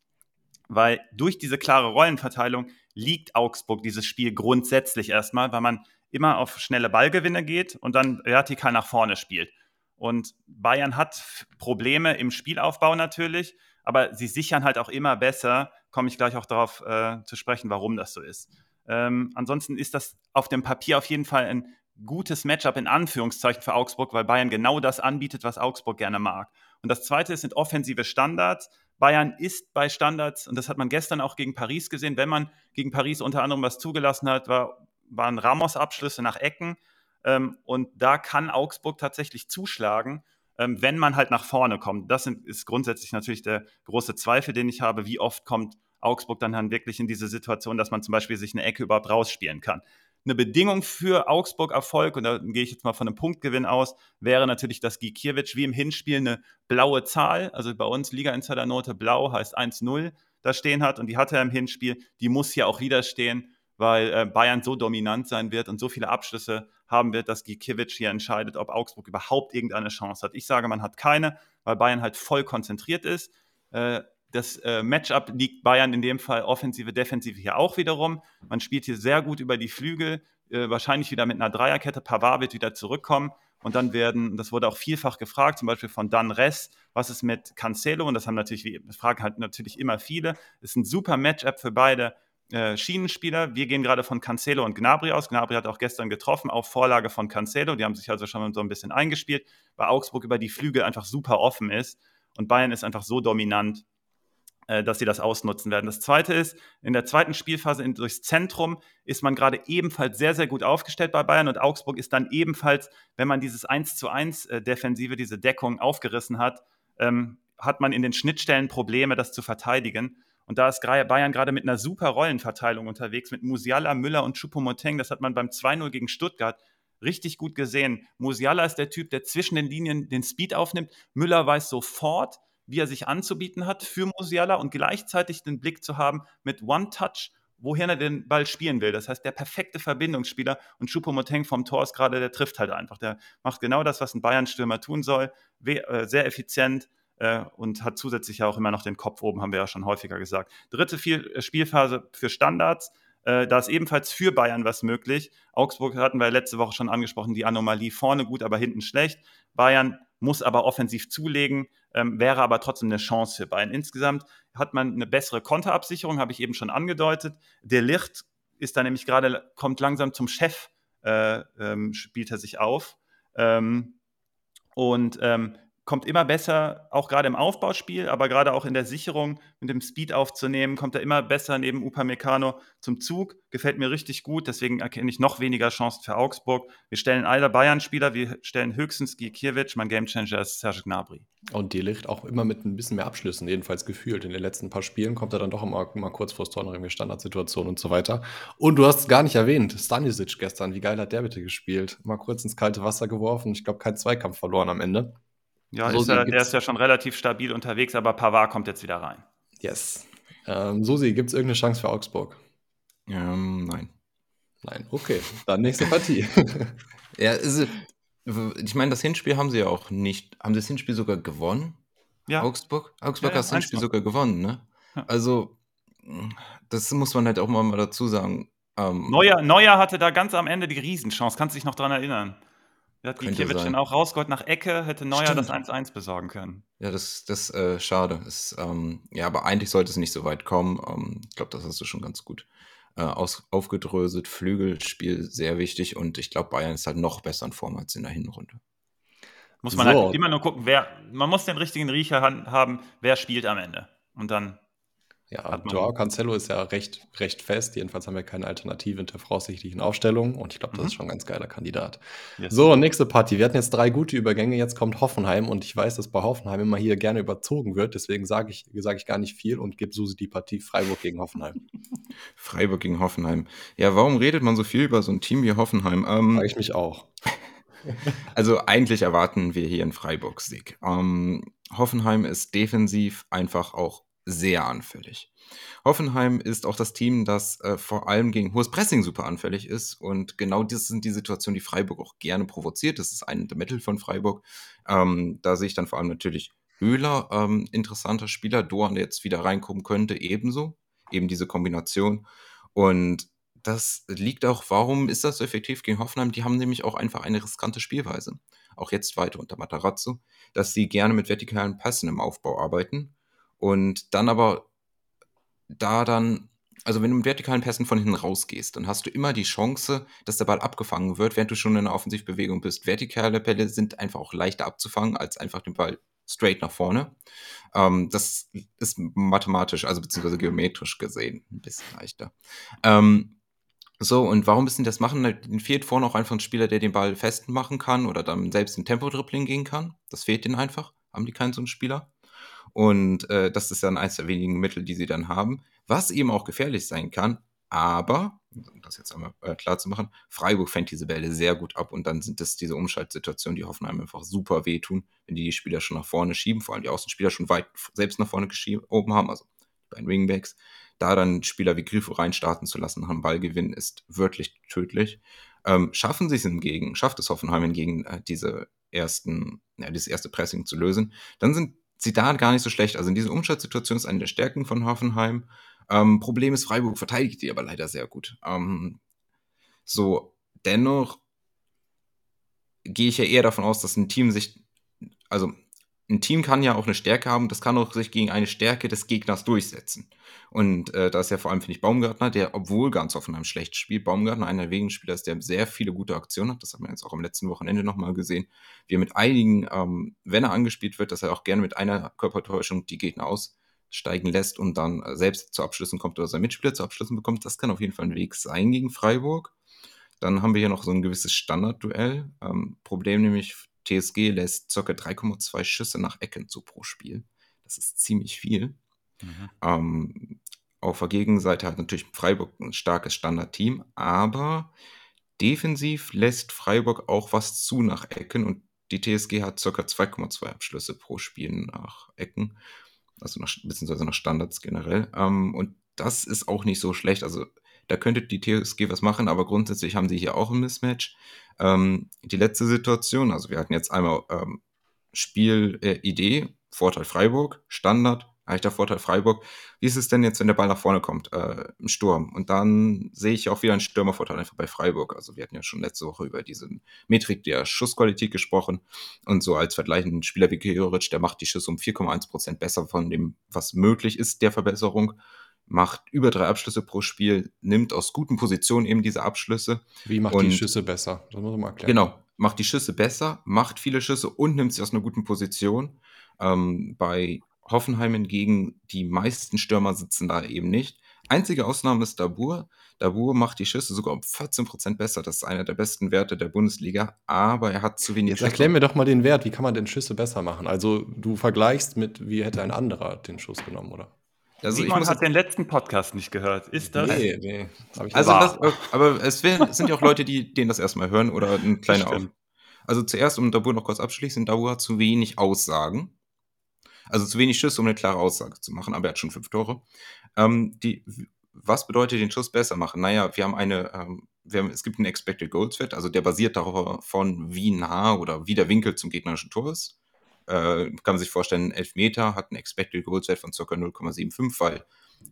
weil durch diese klare Rollenverteilung liegt Augsburg dieses Spiel grundsätzlich erstmal, weil man immer auf schnelle Ballgewinne geht und dann vertikal nach vorne spielt. Und Bayern hat Probleme im Spielaufbau natürlich, aber sie sichern halt auch immer besser. Komme ich gleich auch darauf äh, zu sprechen, warum das so ist. Ähm, ansonsten ist das auf dem Papier auf jeden Fall ein gutes Matchup in Anführungszeichen für Augsburg, weil Bayern genau das anbietet, was Augsburg gerne mag. Und das zweite sind offensive Standards. Bayern ist bei Standards, und das hat man gestern auch gegen Paris gesehen, wenn man gegen Paris unter anderem was zugelassen hat, war, waren Ramos-Abschlüsse nach Ecken. Ähm, und da kann Augsburg tatsächlich zuschlagen, ähm, wenn man halt nach vorne kommt. Das sind, ist grundsätzlich natürlich der große Zweifel, den ich habe. Wie oft kommt Augsburg dann, dann wirklich in diese Situation, dass man zum Beispiel sich eine Ecke überhaupt rausspielen kann? Eine Bedingung für Augsburg Erfolg, und da gehe ich jetzt mal von einem Punktgewinn aus, wäre natürlich, dass Gikiewicz wie im Hinspiel eine blaue Zahl, also bei uns Liga-Insider-Note blau heißt 1-0, da stehen hat und die hatte er im Hinspiel, die muss hier auch wieder stehen, weil äh, Bayern so dominant sein wird und so viele Abschlüsse haben wird, dass Gikiewicz hier entscheidet, ob Augsburg überhaupt irgendeine Chance hat. Ich sage, man hat keine, weil Bayern halt voll konzentriert ist. Das äh, Matchup liegt Bayern in dem Fall Offensive, Defensive hier auch wiederum. Man spielt hier sehr gut über die Flügel, äh, wahrscheinlich wieder mit einer Dreierkette. Pavard wird wieder zurückkommen. Und dann werden, das wurde auch vielfach gefragt, zum Beispiel von Dan Ress, was ist mit Cancelo? Und das haben natürlich, wie fragen halt natürlich immer viele. Das ist ein super Matchup für beide äh, Schienenspieler. Wir gehen gerade von Cancelo und Gnabry aus. Gnabry hat auch gestern getroffen, auf Vorlage von Cancelo. Die haben sich also schon so ein bisschen eingespielt, weil Augsburg über die Flügel einfach super offen ist. Und Bayern ist einfach so dominant, dass sie das ausnutzen werden. Das zweite ist, in der zweiten Spielphase in, durchs Zentrum ist man gerade ebenfalls sehr, sehr gut aufgestellt bei Bayern und Augsburg ist dann ebenfalls, wenn man dieses 1 zu 1 äh, Defensive, diese Deckung aufgerissen hat, ähm, hat man in den Schnittstellen Probleme, das zu verteidigen. Und da ist Bayern gerade mit einer super Rollenverteilung unterwegs, mit Musiala, Müller und Choupo-Moting. Das hat man beim 2-0 gegen Stuttgart richtig gut gesehen. Musiala ist der Typ, der zwischen den Linien den Speed aufnimmt. Müller weiß sofort, wie er sich anzubieten hat für Musiala und gleichzeitig den Blick zu haben mit One-Touch, wohin er den Ball spielen will. Das heißt, der perfekte Verbindungsspieler und Choupo-Moteng vom Tor ist gerade, der trifft halt einfach. Der macht genau das, was ein Bayern-Stürmer tun soll. Äh, sehr effizient, äh, und hat zusätzlich ja auch immer noch den Kopf oben, haben wir ja schon häufiger gesagt. Dritte äh, Spielphase für Standards. Da ist ebenfalls für Bayern was möglich. Augsburg hatten wir letzte Woche schon angesprochen, die Anomalie vorne gut, aber hinten schlecht. Bayern muss aber offensiv zulegen, ähm, wäre aber trotzdem eine Chance für Bayern. Insgesamt hat man eine bessere Konterabsicherung, habe ich eben schon angedeutet. Der Licht ist da nämlich gerade, kommt langsam zum Chef, äh, ähm, spielt er sich auf. Ähm, und ähm, kommt immer besser, auch gerade im Aufbauspiel, aber gerade auch in der Sicherung mit dem Speed aufzunehmen, kommt er immer besser neben Upamecano zum Zug. Gefällt mir richtig gut, deswegen erkenne ich noch weniger Chancen für Augsburg. Wir stellen alle Bayern-Spieler, wir stellen höchstens Gikiewicz, mein Gamechanger ist Serge Gnabry. Und die Licht auch immer mit ein bisschen mehr Abschlüssen, jedenfalls gefühlt. In den letzten paar Spielen kommt er dann doch immer, immer kurz vor das Tor noch irgendwie Standardsituationen und so weiter. Und du hast es gar nicht erwähnt, Stanisic gestern, wie geil hat der bitte gespielt? Mal kurz ins kalte Wasser geworfen, ich glaube kein Zweikampf verloren am Ende. Ja, so ist er, der ist ja schon relativ stabil unterwegs, aber Pavard kommt jetzt wieder rein. Yes. Ähm, Susi, gibt es irgendeine Chance für Augsburg? Ähm, nein. Nein, okay. Dann nächste Partie. ja, ist, ich meine, das Hinspiel haben sie ja auch nicht. Haben sie das Hinspiel sogar gewonnen? Ja. Augsburg? Augsburg ja, hat das Hinspiel sogar gewonnen, ne? Ja. Also, das muss man halt auch mal dazu sagen. Ähm, Neuer, Neuer hatte da ganz am Ende die Riesenchance. Kannst du dich noch dran erinnern? Ja, hat Gikiewicz dann auch rausgeholt nach Ecke, hätte Neuer Stimmt. das 1-1 besorgen können. Ja, das ist äh, schade. Ist, ähm, ja, aber eigentlich sollte es nicht so weit kommen. Ähm, ich glaube, das hast du schon ganz gut äh, aus, aufgedröselt. Flügelspiel sehr wichtig und ich glaube, Bayern ist halt noch besser in Form als in der Hinrunde. Muss man so. halt immer nur gucken, wer, man muss den richtigen Riecher haben, wer spielt am Ende. Und dann ja, Joao Cancelo ist ja recht, recht fest. Jedenfalls haben wir keine Alternative in der voraussichtlichen Aufstellung. Und ich glaube, das mhm. ist schon ein ganz geiler Kandidat. Yes. So, nächste Party. Wir hatten jetzt drei gute Übergänge. Jetzt kommt Hoffenheim. Und ich weiß, dass bei Hoffenheim immer hier gerne überzogen wird. Deswegen sage ich, sag ich gar nicht viel und gebe Susi die Partie Freiburg gegen Hoffenheim. Freiburg gegen Hoffenheim. Ja, warum redet man so viel über so ein Team wie Hoffenheim? Ähm, Frage ich mich auch. also eigentlich erwarten wir hier einen Freiburg-Sieg. Ähm, Hoffenheim ist defensiv einfach auch sehr anfällig. Hoffenheim ist auch das Team, das äh, vor allem gegen hohes Pressing super anfällig ist. Und genau das sind die Situationen, die Freiburg auch gerne provoziert. Das ist ein der Mittel von Freiburg. Ähm, da sehe ich dann vor allem natürlich Höhler, ähm, interessanter Spieler. Doan, der jetzt wieder reinkommen könnte, ebenso. Eben diese Kombination. Und das liegt auch, warum ist das so effektiv gegen Hoffenheim? Die haben nämlich auch einfach eine riskante Spielweise. Auch jetzt weiter unter Matarazzo, dass sie gerne mit vertikalen Pässen im Aufbau arbeiten und dann aber da dann, also wenn du mit vertikalen Pässen von hinten rausgehst, dann hast du immer die Chance, dass der Ball abgefangen wird, während du schon in einer Offensivbewegung bist. Vertikale Bälle sind einfach auch leichter abzufangen, als einfach den Ball straight nach vorne. Ähm, das ist mathematisch, also beziehungsweise geometrisch gesehen ein bisschen leichter. Ähm, so, und warum müssen die das machen? Den fehlt vorne auch einfach ein Spieler, der den Ball festmachen kann oder dann selbst in Tempo-Dribbling gehen kann. Das fehlt ihnen einfach. Haben die keinen so einen Spieler? Und äh, das ist dann eines der wenigen Mittel, die sie dann haben, was eben auch gefährlich sein kann. Aber, um das jetzt einmal äh, klar zu machen, Freiburg fängt diese Bälle sehr gut ab und dann sind das diese Umschaltsituationen, die Hoffenheim einfach super wehtun, wenn die die Spieler schon nach vorne schieben, vor allem die Außenspieler schon weit selbst nach vorne geschoben haben, also bei den Wingbacks. Da dann Spieler wie Grifo reinstarten zu lassen nach einem Ballgewinn ist wirklich tödlich. Ähm, schaffen sie es hingegen, schafft es Hoffenheim hingegen, äh, diese ersten, ja, dieses erste Pressing zu lösen, dann sind da gar nicht so schlecht. Also in dieser Umschaltsituation ist eine der Stärken von Hoffenheim. Ähm, Problem ist, Freiburg verteidigt die aber leider sehr gut. Ähm, so, dennoch gehe ich ja eher davon aus, dass ein Team sich, also ein Team kann ja auch eine Stärke haben, das kann auch sich gegen eine Stärke des Gegners durchsetzen. Und äh, da ist ja vor allem, finde ich, Baumgartner, der, obwohl ganz Hoffenheim schlecht spielt, Baumgartner einer der wenigen Spieler ist, der sehr viele gute Aktionen hat. Das hat man jetzt auch am letzten Wochenende nochmal gesehen. Wie er mit einigen, ähm, wenn er angespielt wird, dass er auch gerne mit einer Körpertäuschung die Gegner aussteigen lässt und dann äh, selbst zu Abschlüssen kommt oder sein Mitspieler zu Abschlüssen bekommt. Das kann auf jeden Fall ein Weg sein gegen Freiburg. Dann haben wir hier noch so ein gewisses Standardduell. Ähm, Problem nämlich TSG lässt ca. 3,2 Schüsse nach Ecken zu pro Spiel. Das ist ziemlich viel. Mhm. Ähm, auf der Gegenseite hat natürlich Freiburg ein starkes Standardteam, aber defensiv lässt Freiburg auch was zu nach Ecken und die TSG hat ca. 2,2 Abschlüsse pro Spiel nach Ecken, also nach, beziehungsweise nach Standards generell. Ähm, und das ist auch nicht so schlecht. Also da könnte die TSG was machen, aber grundsätzlich haben sie hier auch ein Mismatch. Ähm, die letzte Situation, also wir hatten jetzt einmal ähm, Spielidee, äh, Vorteil Freiburg, Standard, leichter Vorteil Freiburg. Wie ist es denn jetzt, wenn der Ball nach vorne kommt, äh, im Sturm? Und dann sehe ich auch wieder einen Stürmervorteil einfach bei Freiburg. Also wir hatten ja schon letzte Woche über diese Metrik der Schussqualität gesprochen. Und so als Vergleich ein Spieler wie Georic, der macht die Schüsse um 4,1 Prozent besser von dem, was möglich ist, der Verbesserung macht über drei Abschlüsse pro Spiel, nimmt aus guten Positionen eben diese Abschlüsse. Wie macht die Schüsse besser? Das muss man mal erklären. Genau, macht die Schüsse besser, macht viele Schüsse und nimmt sie aus einer guten Position. Ähm, bei Hoffenheim hingegen, die meisten Stürmer sitzen da eben nicht. Einzige Ausnahme ist Dabur. Dabur macht die Schüsse sogar um 14% besser. Das ist einer der besten Werte der Bundesliga, aber er hat zu wenig Jetzt erklär mir doch mal den Wert. Wie kann man denn Schüsse besser machen? Also, du vergleichst mit, wie hätte ein anderer den Schuss genommen, oder? Also Simon hat den letzten Podcast nicht gehört. Ist das? Nee, nee. also das, aber es sind ja auch Leute, die den das erstmal hören oder ein kleiner Auf. Also zuerst, um Dabur noch kurz abschließen, Dabur hat zu wenig Aussagen. Also zu wenig Schüsse, um eine klare Aussage zu machen, aber er hat schon fünf Tore. Ähm, die, was bedeutet den Schuss besser machen? Naja, wir haben eine, ähm, wir haben, es gibt einen Expected Goals Wert, also der basiert davon, wie nah oder wie der Winkel zum gegnerischen Tor ist äh, kann man sich vorstellen, Elfmeter hat einen Expected Goals Wert von ca. 0,75, weil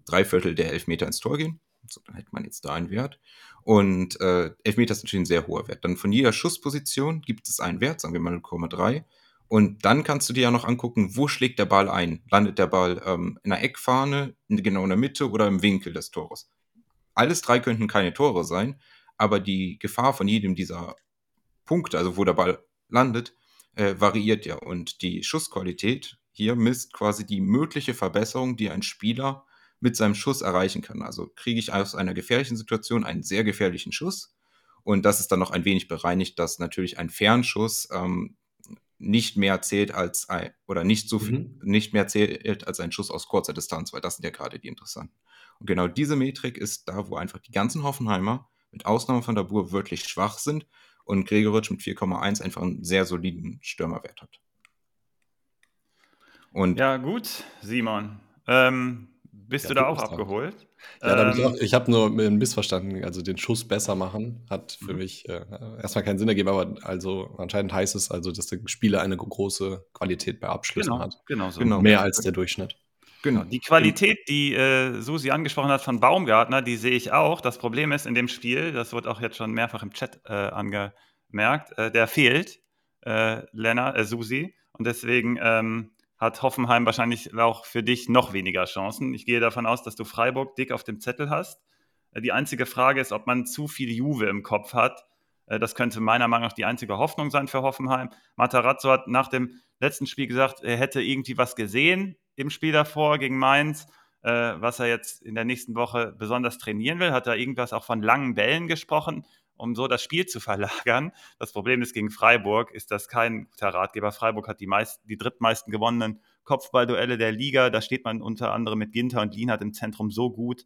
drei Viertel der Elfmeter ins Tor gehen. So, dann hätte man jetzt da einen Wert. Und äh, Elfmeter ist natürlich ein sehr hoher Wert. Dann von jeder Schussposition gibt es einen Wert, sagen wir mal 0,3. Und dann kannst du dir ja noch angucken, wo schlägt der Ball ein? Landet der Ball ähm, in der Eckfahne, in, genau in der Mitte oder im Winkel des Tores? Alles drei könnten keine Tore sein, aber die Gefahr von jedem dieser Punkte, also wo der Ball landet, äh, variiert ja. Und die Schussqualität hier misst quasi die mögliche Verbesserung, die ein Spieler mit seinem Schuss erreichen kann. Also kriege ich aus einer gefährlichen Situation einen sehr gefährlichen Schuss. Und das ist dann noch ein wenig bereinigt, dass natürlich ein Fernschuss ähm, nicht mehr zählt als ein, oder nicht so viel, mhm. nicht mehr zählt als ein Schuss aus kurzer Distanz, weil das sind ja gerade die interessanten. Und genau diese Metrik ist da, wo einfach die ganzen Hoffenheimer, mit Ausnahme von Dabur, wirklich schwach sind und Gregoritsch mit 4,1 einfach einen sehr soliden Stürmerwert hat. Und ja, gut, Simon. Ähm, bist ja, du da auch abgeholt? Ja, ähm, ich, ich habe nur missverstanden. Also den Schuss besser machen hat für mhm. mich äh, erstmal keinen Sinn ergeben, aber also anscheinend heißt es also, dass der Spieler eine große Qualität bei Abschlüssen genau, hat. Genau so. Genau. Mehr als der Durchschnitt. Genau. Die Qualität, die äh, Susi angesprochen hat von Baumgartner, die sehe ich auch. Das Problem ist in dem Spiel, das wird auch jetzt schon mehrfach im Chat äh, angemerkt, äh, der fehlt, äh, Lennart, äh, Susi. Und deswegen ähm, hat Hoffenheim wahrscheinlich auch für dich noch weniger Chancen. Ich gehe davon aus, dass du Freiburg dick auf dem Zettel hast. Äh, die einzige Frage ist, ob man zu viel Juve im Kopf hat. Äh, das könnte meiner Meinung nach die einzige Hoffnung sein für Hoffenheim. Matarazzo hat nach dem letzten Spiel gesagt, er hätte irgendwie was gesehen im Spiel davor gegen Mainz, äh, was er jetzt in der nächsten Woche besonders trainieren will. Hat er irgendwas auch von langen Bällen gesprochen, um so das Spiel zu verlagern. Das Problem ist, gegen Freiburg ist das kein guter Ratgeber. Freiburg hat die, meist, die drittmeisten gewonnenen Kopfballduelle der Liga. Da steht man unter anderem mit Ginter und Lienhardt im Zentrum so gut.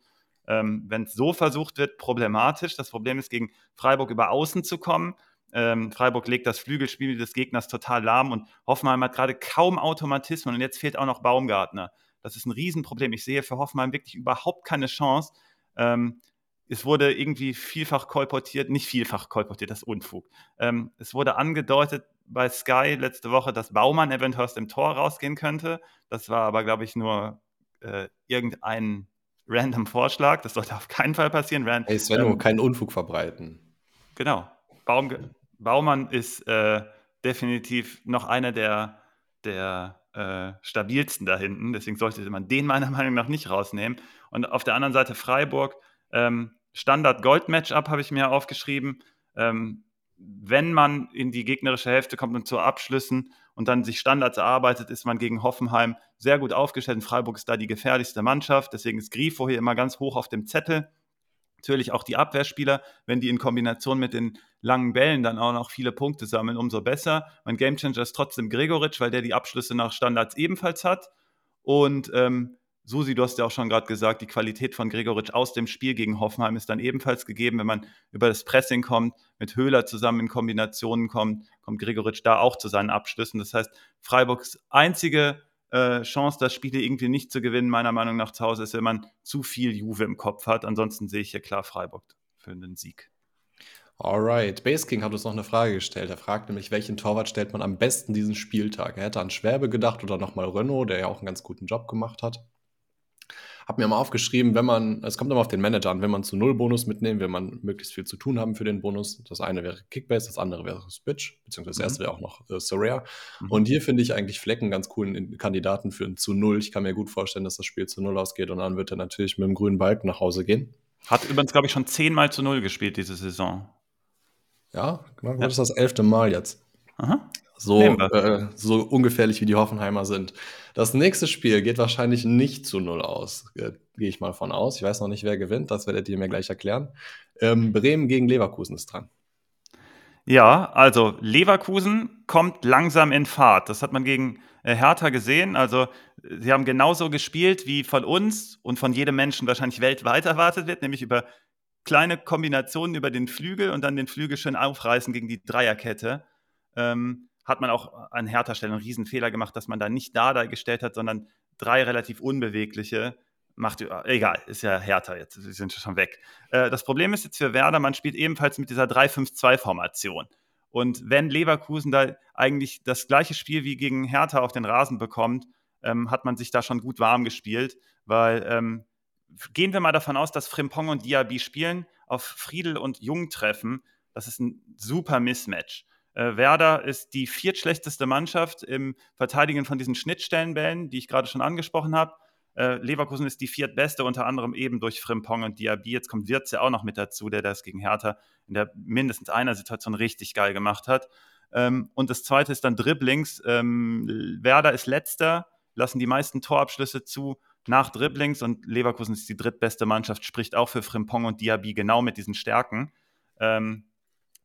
Ähm, Wenn es so versucht wird, problematisch. Das Problem ist, gegen Freiburg über Außen zu kommen. Ähm, Freiburg legt das Flügelspiel des Gegners total lahm und Hoffenheim hat gerade kaum Automatismen und jetzt fehlt auch noch Baumgartner. Das ist ein Riesenproblem. Ich sehe für Hoffenheim wirklich überhaupt keine Chance. Ähm, es wurde irgendwie vielfach kolportiert, nicht vielfach kolportiert, das ist Unfug. Ähm, es wurde angedeutet bei Sky letzte Woche, dass Baumann eventuell aus dem Tor rausgehen könnte. Das war aber, glaube ich, nur äh, irgendein random Vorschlag. Das sollte auf keinen Fall passieren. Rand, hey Sven, ähm, keinen Unfug verbreiten. Genau. Baum, Baumann ist äh, definitiv noch einer der, der äh, stabilsten da hinten. Deswegen sollte man den meiner Meinung nach nicht rausnehmen. Und auf der anderen Seite Freiburg, ähm, Standard-Gold-Matchup habe ich mir aufgeschrieben. Ähm, wenn man in die gegnerische Hälfte kommt und zu Abschlüssen und dann sich Standards erarbeitet, ist man gegen Hoffenheim sehr gut aufgestellt. Und Freiburg ist da die gefährlichste Mannschaft. Deswegen ist Grifo hier immer ganz hoch auf dem Zettel. Natürlich auch die Abwehrspieler, wenn die in Kombination mit den langen Bällen dann auch noch viele Punkte sammeln, umso besser. Mein Gamechanger ist trotzdem Gregoritsch, weil der die Abschlüsse nach Standards ebenfalls hat. Und ähm, Susi, du hast ja auch schon gerade gesagt, die Qualität von Gregoritsch aus dem Spiel gegen Hoffenheim ist dann ebenfalls gegeben. Wenn man über das Pressing kommt, mit Höhler zusammen in Kombinationen kommt, kommt Gregoritsch da auch zu seinen Abschlüssen. Das heißt, Freiburgs einzige äh, Chance, das Spiel irgendwie nicht zu gewinnen, meiner Meinung nach zu Hause ist, wenn man zu viel Juve im Kopf hat. Ansonsten sehe ich hier klar Freiburg für einen Sieg. Alright. Base King hat uns noch eine Frage gestellt. Er fragt nämlich, welchen Torwart stellt man am besten diesen Spieltag? Er hätte an Schwäbe gedacht oder nochmal Renault, der ja auch einen ganz guten Job gemacht hat. Hab mir mal aufgeschrieben, wenn man, es kommt immer auf den Manager an, wenn man zu Null Bonus mitnehmen, will man möglichst viel zu tun haben für den Bonus. Das eine wäre Kickbase, das andere wäre Switch, beziehungsweise das Mhm. erste wäre auch noch äh, Sorare. Mhm. Und hier finde ich eigentlich Flecken ganz coolen Kandidaten für ein zu Null. Ich kann mir gut vorstellen, dass das Spiel zu Null ausgeht und dann wird er natürlich mit dem grünen Balken nach Hause gehen. Hat übrigens, glaube ich, schon zehnmal zu null gespielt diese Saison. Ja, genau, Ja. das ist das elfte Mal jetzt. Aha. So, äh, so ungefährlich wie die Hoffenheimer sind. Das nächste Spiel geht wahrscheinlich nicht zu Null aus, äh, gehe ich mal von aus. Ich weiß noch nicht, wer gewinnt, das werdet ihr mir gleich erklären. Ähm, Bremen gegen Leverkusen ist dran. Ja, also Leverkusen kommt langsam in Fahrt. Das hat man gegen äh, Hertha gesehen. Also äh, sie haben genauso gespielt, wie von uns und von jedem Menschen wahrscheinlich weltweit erwartet wird, nämlich über kleine Kombinationen über den Flügel und dann den Flügel schön aufreißen gegen die Dreierkette. Ähm, hat man auch an Hertha-Stellen einen Riesenfehler gemacht, dass man da nicht Dada gestellt hat, sondern drei relativ unbewegliche. Macht, egal, ist ja Hertha jetzt, sie sind schon weg. Äh, das Problem ist jetzt für Werder, man spielt ebenfalls mit dieser 3-5-2-Formation. Und wenn Leverkusen da eigentlich das gleiche Spiel wie gegen Hertha auf den Rasen bekommt, ähm, hat man sich da schon gut warm gespielt, weil ähm, gehen wir mal davon aus, dass Frimpong und Diaby spielen, auf Friedel und Jung treffen. Das ist ein super Mismatch. Äh, Werder ist die viertschlechteste Mannschaft im Verteidigen von diesen Schnittstellenbällen, die ich gerade schon angesprochen habe. Äh, Leverkusen ist die viertbeste, unter anderem eben durch Frimpong und Diaby. Jetzt kommt Wirtz ja auch noch mit dazu, der das gegen Hertha in der mindestens einer Situation richtig geil gemacht hat. Ähm, und das zweite ist dann Dribblings. Ähm, Werder ist letzter, lassen die meisten Torabschlüsse zu nach Dribblings und Leverkusen ist die drittbeste Mannschaft, spricht auch für Frimpong und Diaby genau mit diesen Stärken. Ähm,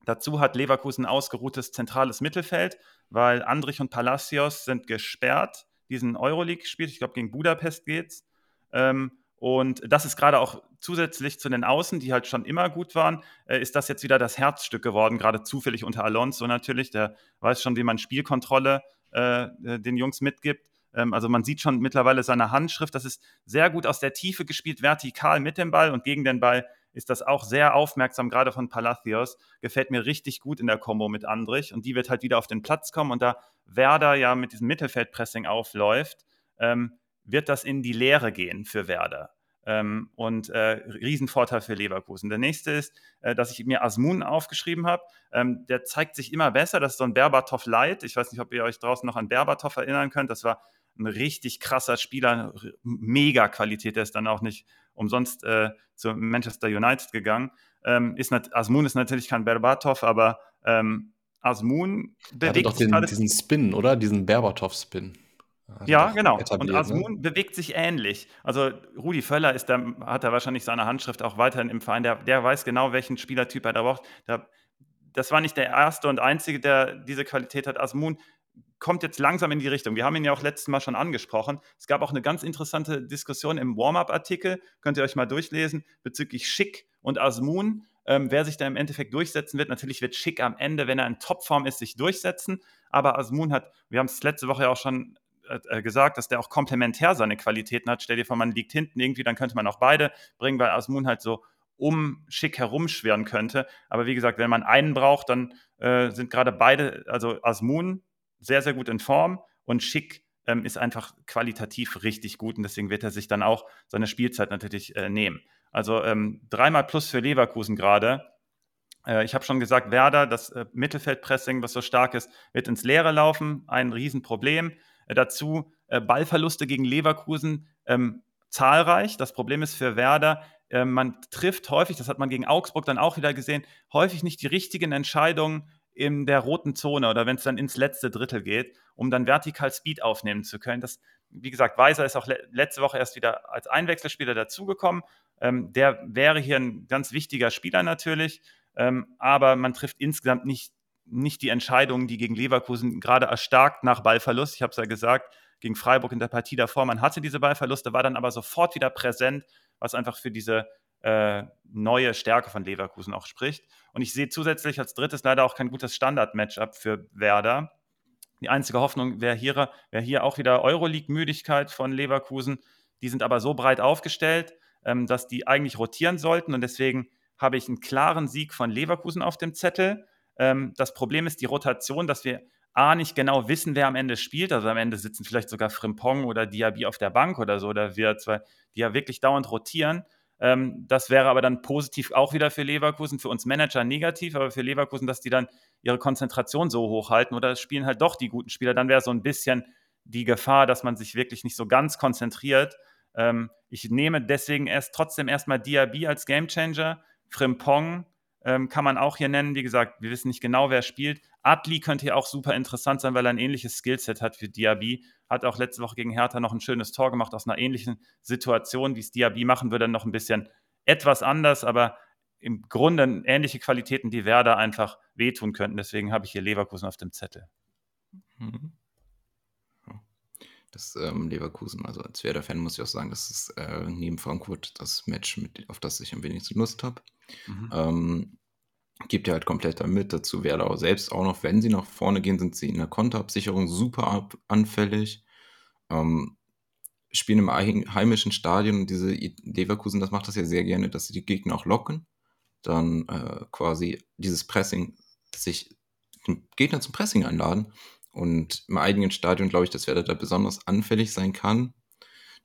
dazu hat Leverkusen ausgeruhtes zentrales Mittelfeld, weil Andrich und Palacios sind gesperrt, diesen Euroleague gespielt. Ich glaube, gegen Budapest geht's. Ähm, und das ist gerade auch zusätzlich zu den Außen, die halt schon immer gut waren, äh, ist das jetzt wieder das Herzstück geworden, gerade zufällig unter Alonso natürlich. Der weiß schon, wie man Spielkontrolle äh, den Jungs mitgibt. Ähm, also man sieht schon mittlerweile seine Handschrift. Das ist sehr gut aus der Tiefe gespielt, vertikal mit dem Ball und gegen den Ball ist das auch sehr aufmerksam, gerade von Palacios. Gefällt mir richtig gut in der Kombo mit Andrich. Und die wird halt wieder auf den Platz kommen. Und da Werder ja mit diesem Mittelfeldpressing aufläuft, ähm, wird das in die Leere gehen für Werder. Ähm, und äh, Riesenvorteil für Leverkusen. Der nächste ist, äh, dass ich mir Asmun aufgeschrieben habe. Ähm, der zeigt sich immer besser. Das ist so ein Berbatov Light. Ich weiß nicht, ob ihr euch draußen noch an Berbatov erinnern könnt. Das war ein richtig krasser Spieler, mega Qualität. Der ist dann auch nicht umsonst äh, zu Manchester United gegangen. Ähm, ist Asmun ist natürlich kein Berbatov, aber ähm, Asmun bewegt sich den, diesen Spin, oder? Diesen Berbatov-Spin. Er Ja, genau. Und etabliert, ne? Asmun bewegt sich ähnlich. Also Rudi Völler ist da, hat da wahrscheinlich seine Handschrift auch weiterhin im Verein. Der, der weiß genau, welchen Spielertyp er da braucht. Der, das war nicht der erste und einzige, der diese Qualität hat. Asmun kommt jetzt langsam in die Richtung. Wir haben ihn ja auch letztes Mal schon angesprochen. Es gab auch eine ganz interessante Diskussion im Warm-up-Artikel, könnt ihr euch mal durchlesen, bezüglich Schick und Asmun. Ähm, wer sich da im Endeffekt durchsetzen wird, natürlich wird Schick am Ende, wenn er in Topform ist, sich durchsetzen. Aber Asmun hat, wir haben es letzte Woche ja auch schon äh, gesagt, dass der auch komplementär seine Qualitäten hat. Stell dir vor, man liegt hinten irgendwie, dann könnte man auch beide bringen, weil Asmun halt so um Schick herumschwirren könnte. Aber wie gesagt, wenn man einen braucht, dann äh, sind gerade beide, also Asmun sehr, sehr gut in Form und Schick ähm, ist einfach qualitativ richtig gut und deswegen wird er sich dann auch seine Spielzeit natürlich äh, nehmen. Also ähm, dreimal plus für Leverkusen gerade. Äh, ich habe schon gesagt, Werder, das äh, Mittelfeldpressing, was so stark ist, wird ins Leere laufen. Ein Riesenproblem. Äh, dazu Ballverluste gegen Leverkusen ähm, zahlreich. Das Problem ist für Werder, ähm, man trifft häufig, das hat man gegen Augsburg dann auch wieder gesehen, häufig nicht die richtigen Entscheidungen in der roten Zone oder wenn es dann ins letzte Drittel geht, um dann vertikal Speed aufnehmen zu können. Das, wie gesagt, Weiser ist auch le letzte Woche erst wieder als Einwechselspieler dazugekommen. Ähm, der wäre hier ein ganz wichtiger Spieler natürlich, ähm, aber man trifft insgesamt nicht, nicht die Entscheidungen, die gegen Leverkusen gerade erstarkt nach Ballverlust. Ich habe es ja gesagt, gegen Freiburg in der Partie davor, man hatte diese Ballverluste, war dann aber sofort wieder präsent, was einfach für diese äh, neue Stärke von Leverkusen auch spricht. Und ich sehe zusätzlich als drittes leider auch kein gutes Standard-Matchup für Werder. Die einzige Hoffnung wäre hier, wär hier auch wieder Euroleague-Müdigkeit von Leverkusen. Die sind aber so breit aufgestellt, ähm, dass die eigentlich rotieren sollten. Und deswegen habe ich einen klaren Sieg von Leverkusen auf dem Zettel. Ähm, das Problem ist die Rotation, dass wir A, nicht genau wissen, wer am Ende spielt. Also am Ende sitzen vielleicht sogar Frimpong oder Diaby auf der Bank oder so, oder wir zwei, die ja wirklich dauernd rotieren. Ähm, das wäre aber dann positiv auch wieder für Leverkusen, für uns Manager negativ, aber für Leverkusen, dass die dann ihre Konzentration so hochhalten oder es spielen halt doch die guten Spieler. Dann wäre so ein bisschen die Gefahr, dass man sich wirklich nicht so ganz konzentriert. Ähm, ich nehme deswegen erst trotzdem erstmal Diaby als Gamechanger. Frimpong ähm, kann man auch hier nennen. Wie gesagt, wir wissen nicht genau, wer spielt. Adli könnte hier auch super interessant sein, weil er ein ähnliches Skillset hat wie Diaby. Hat auch letzte Woche gegen Hertha noch ein schönes Tor gemacht aus einer ähnlichen Situation, wie es Diaby machen würde, noch ein bisschen etwas anders, aber im Grunde ähnliche Qualitäten, die Werder einfach wehtun könnten. Deswegen habe ich hier Leverkusen auf dem Zettel. Mhm. Das ähm, Leverkusen, also als Werder-Fan muss ich auch sagen, das ist äh, neben Frankfurt das Match, mit, auf das ich am wenigsten Lust habe. Mhm. Ähm, gibt ja halt komplett damit. Dazu Werder selbst auch noch, wenn sie nach vorne gehen, sind sie in der Konterabsicherung super anfällig. Ähm, spielen im heimischen Stadion und diese Leverkusen, das macht das ja sehr gerne, dass sie die Gegner auch locken. Dann äh, quasi dieses Pressing, sich den Gegner zum Pressing einladen und im eigenen Stadion glaube ich, dass Werder da besonders anfällig sein kann.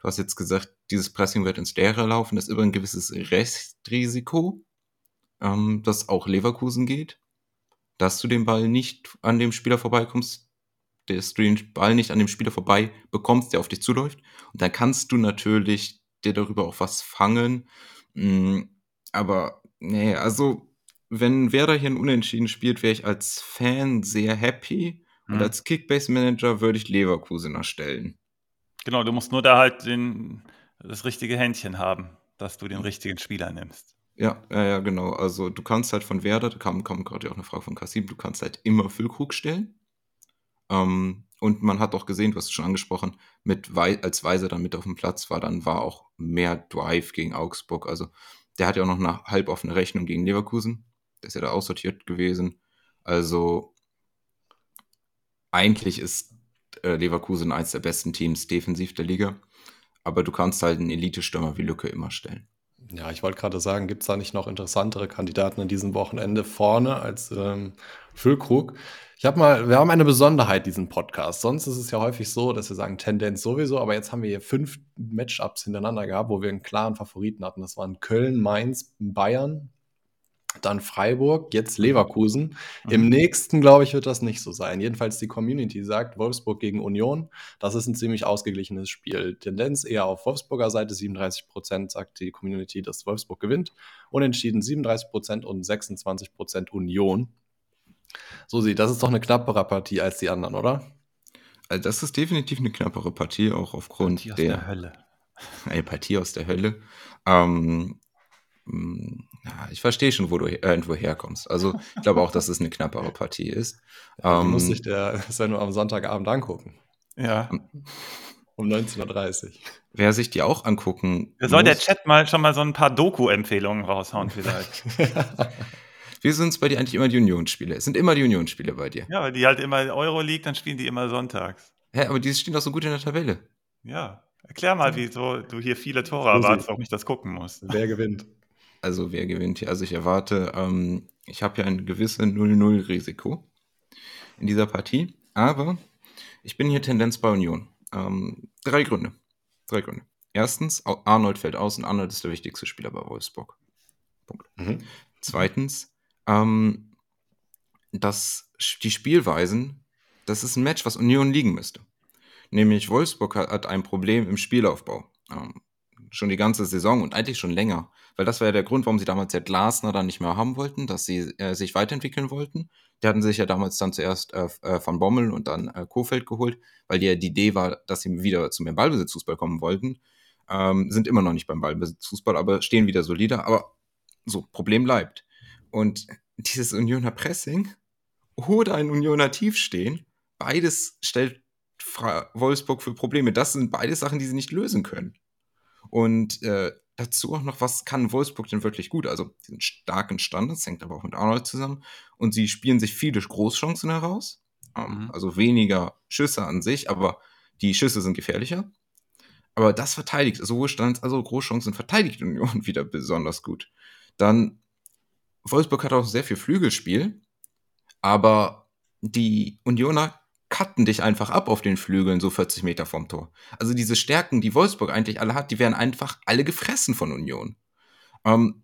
Du hast jetzt gesagt, dieses Pressing wird ins Leere laufen. Das ist immer ein gewisses Restrisiko, ähm, dass auch Leverkusen geht. Dass du den Ball nicht an dem Spieler vorbeikommst, dass du den Ball nicht an dem Spieler vorbei bekommst, der auf dich zuläuft. Und dann kannst du natürlich dir darüber auch was fangen. Mm, aber, nee, also, wenn Werder hier ein Unentschieden spielt, wäre ich als Fan sehr happy. Und mhm. als Kickbase-Manager würde ich Leverkusen erstellen. Genau, du musst nur da halt den, das richtige Händchen haben, dass du den richtigen Spieler nimmst. Ja, ja, ja, genau. Also du kannst halt von Werder, da kam, kam gerade auch eine Frage von Kassim, du kannst halt immer Füllkrug stellen. Ähm, und man hat auch gesehen, du hast es schon angesprochen, mit Wei als Weiser dann mit auf dem Platz war, dann war auch mehr Drive gegen Augsburg. Also der hat ja auch noch eine halboffene Rechnung gegen Leverkusen. Der ist ja da aussortiert gewesen. Also eigentlich ist äh, Leverkusen eines der besten Teams defensiv der Liga. Aber du kannst halt einen Elite-Stürmer wie Lücke immer stellen. Ja, ich wollte gerade sagen, gibt es da nicht noch interessantere Kandidaten an diesem Wochenende vorne als ähm, Füllkrug? Ich habe mal, wir haben eine Besonderheit diesen Podcast. Sonst ist es ja häufig so, dass wir sagen Tendenz sowieso, aber jetzt haben wir hier fünf Matchups hintereinander gehabt, wo wir einen klaren Favoriten hatten. Das waren Köln, Mainz, Bayern, dann Freiburg, jetzt mhm. Leverkusen. Mhm. Im nächsten, glaube ich, wird das nicht so sein. Jedenfalls die Community sagt Wolfsburg gegen Union. Das ist ein ziemlich ausgeglichenes Spiel. Tendenz eher auf Wolfsburger Seite. 37 Prozent sagt die Community, dass Wolfsburg gewinnt. Unentschieden 37 Prozent und 26 Prozent Union. So sieht, das ist doch eine knappere Partie als die anderen, oder? Also das ist definitiv eine knappere Partie, auch aufgrund Partie aus der, der Hölle. Eine Partie aus der Hölle. Ähm, hm, ich verstehe schon, wo du irgendwo herkommst. Also ich glaube auch, dass es eine knappere Partie ist. Ja, ähm, muss sich der nur am Sonntagabend angucken. Ja. Um 19.30 Uhr. Wer sich die auch angucken Da soll der Chat mal schon mal so ein paar Doku-Empfehlungen raushauen vielleicht. Wie sind es bei dir eigentlich immer die Unionsspiele? Es sind immer die Unionsspiele bei dir. Ja, weil die halt immer Euroleague, dann spielen die immer sonntags. Hä, aber die stehen doch so gut in der Tabelle. Ja. Erklär mal, wieso du hier viele Tore erwartest, warum ich das gucken muss. Wer gewinnt? Also wer gewinnt hier? Also ich erwarte, ähm, ich habe ja ein gewisses 0-0-Risiko in dieser Partie, aber ich bin hier Tendenz bei Union. Ähm, drei Gründe. Drei Gründe. Erstens, Arnold fällt aus und Arnold ist der wichtigste Spieler bei Wolfsburg. Punkt. Mhm. Zweitens, ähm, dass die Spielweisen, das ist ein Match, was Union liegen müsste. Nämlich Wolfsburg hat, hat ein Problem im Spielaufbau. Ähm, schon die ganze Saison und eigentlich schon länger. Weil das war ja der Grund, warum sie damals ja Glasner dann nicht mehr haben wollten, dass sie äh, sich weiterentwickeln wollten. Die hatten sich ja damals dann zuerst äh, äh, Van Bommel und dann äh, Kofeld geholt, weil die, ja die Idee war, dass sie wieder zum Ballbesitzfußball kommen wollten. Ähm, sind immer noch nicht beim Ballbesitzfußball, aber stehen wieder solider. Aber so, Problem bleibt. Und dieses Unioner Pressing oder ein Unioner Tiefstehen, beides stellt Wolfsburg für Probleme. Das sind beide Sachen, die sie nicht lösen können. Und äh, dazu auch noch, was kann Wolfsburg denn wirklich gut? Also, sie sind stark in Standards, hängt aber auch mit Arnold zusammen. Und sie spielen sich viele Großchancen heraus. Ähm, mhm. Also weniger Schüsse an sich, aber die Schüsse sind gefährlicher. Aber das verteidigt, sowohl Standards als auch Großchancen verteidigt Union wieder besonders gut. Dann Wolfsburg hat auch sehr viel Flügelspiel, aber die Unioner cutten dich einfach ab auf den Flügeln, so 40 Meter vom Tor. Also diese Stärken, die Wolfsburg eigentlich alle hat, die werden einfach alle gefressen von Union. Ähm,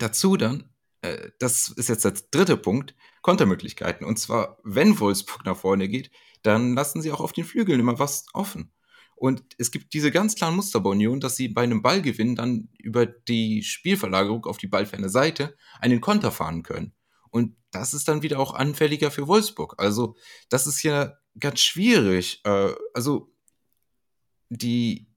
dazu dann, äh, das ist jetzt der dritte Punkt, Kontermöglichkeiten. Und zwar, wenn Wolfsburg nach vorne geht, dann lassen sie auch auf den Flügeln immer was offen. Und es gibt diese ganz klaren Muster bei Union, dass sie bei einem Ballgewinn dann über die Spielverlagerung auf die ballferne Seite einen Konter fahren können. Und das ist dann wieder auch anfälliger für Wolfsburg. Also, das ist ja ganz schwierig. Äh, also, die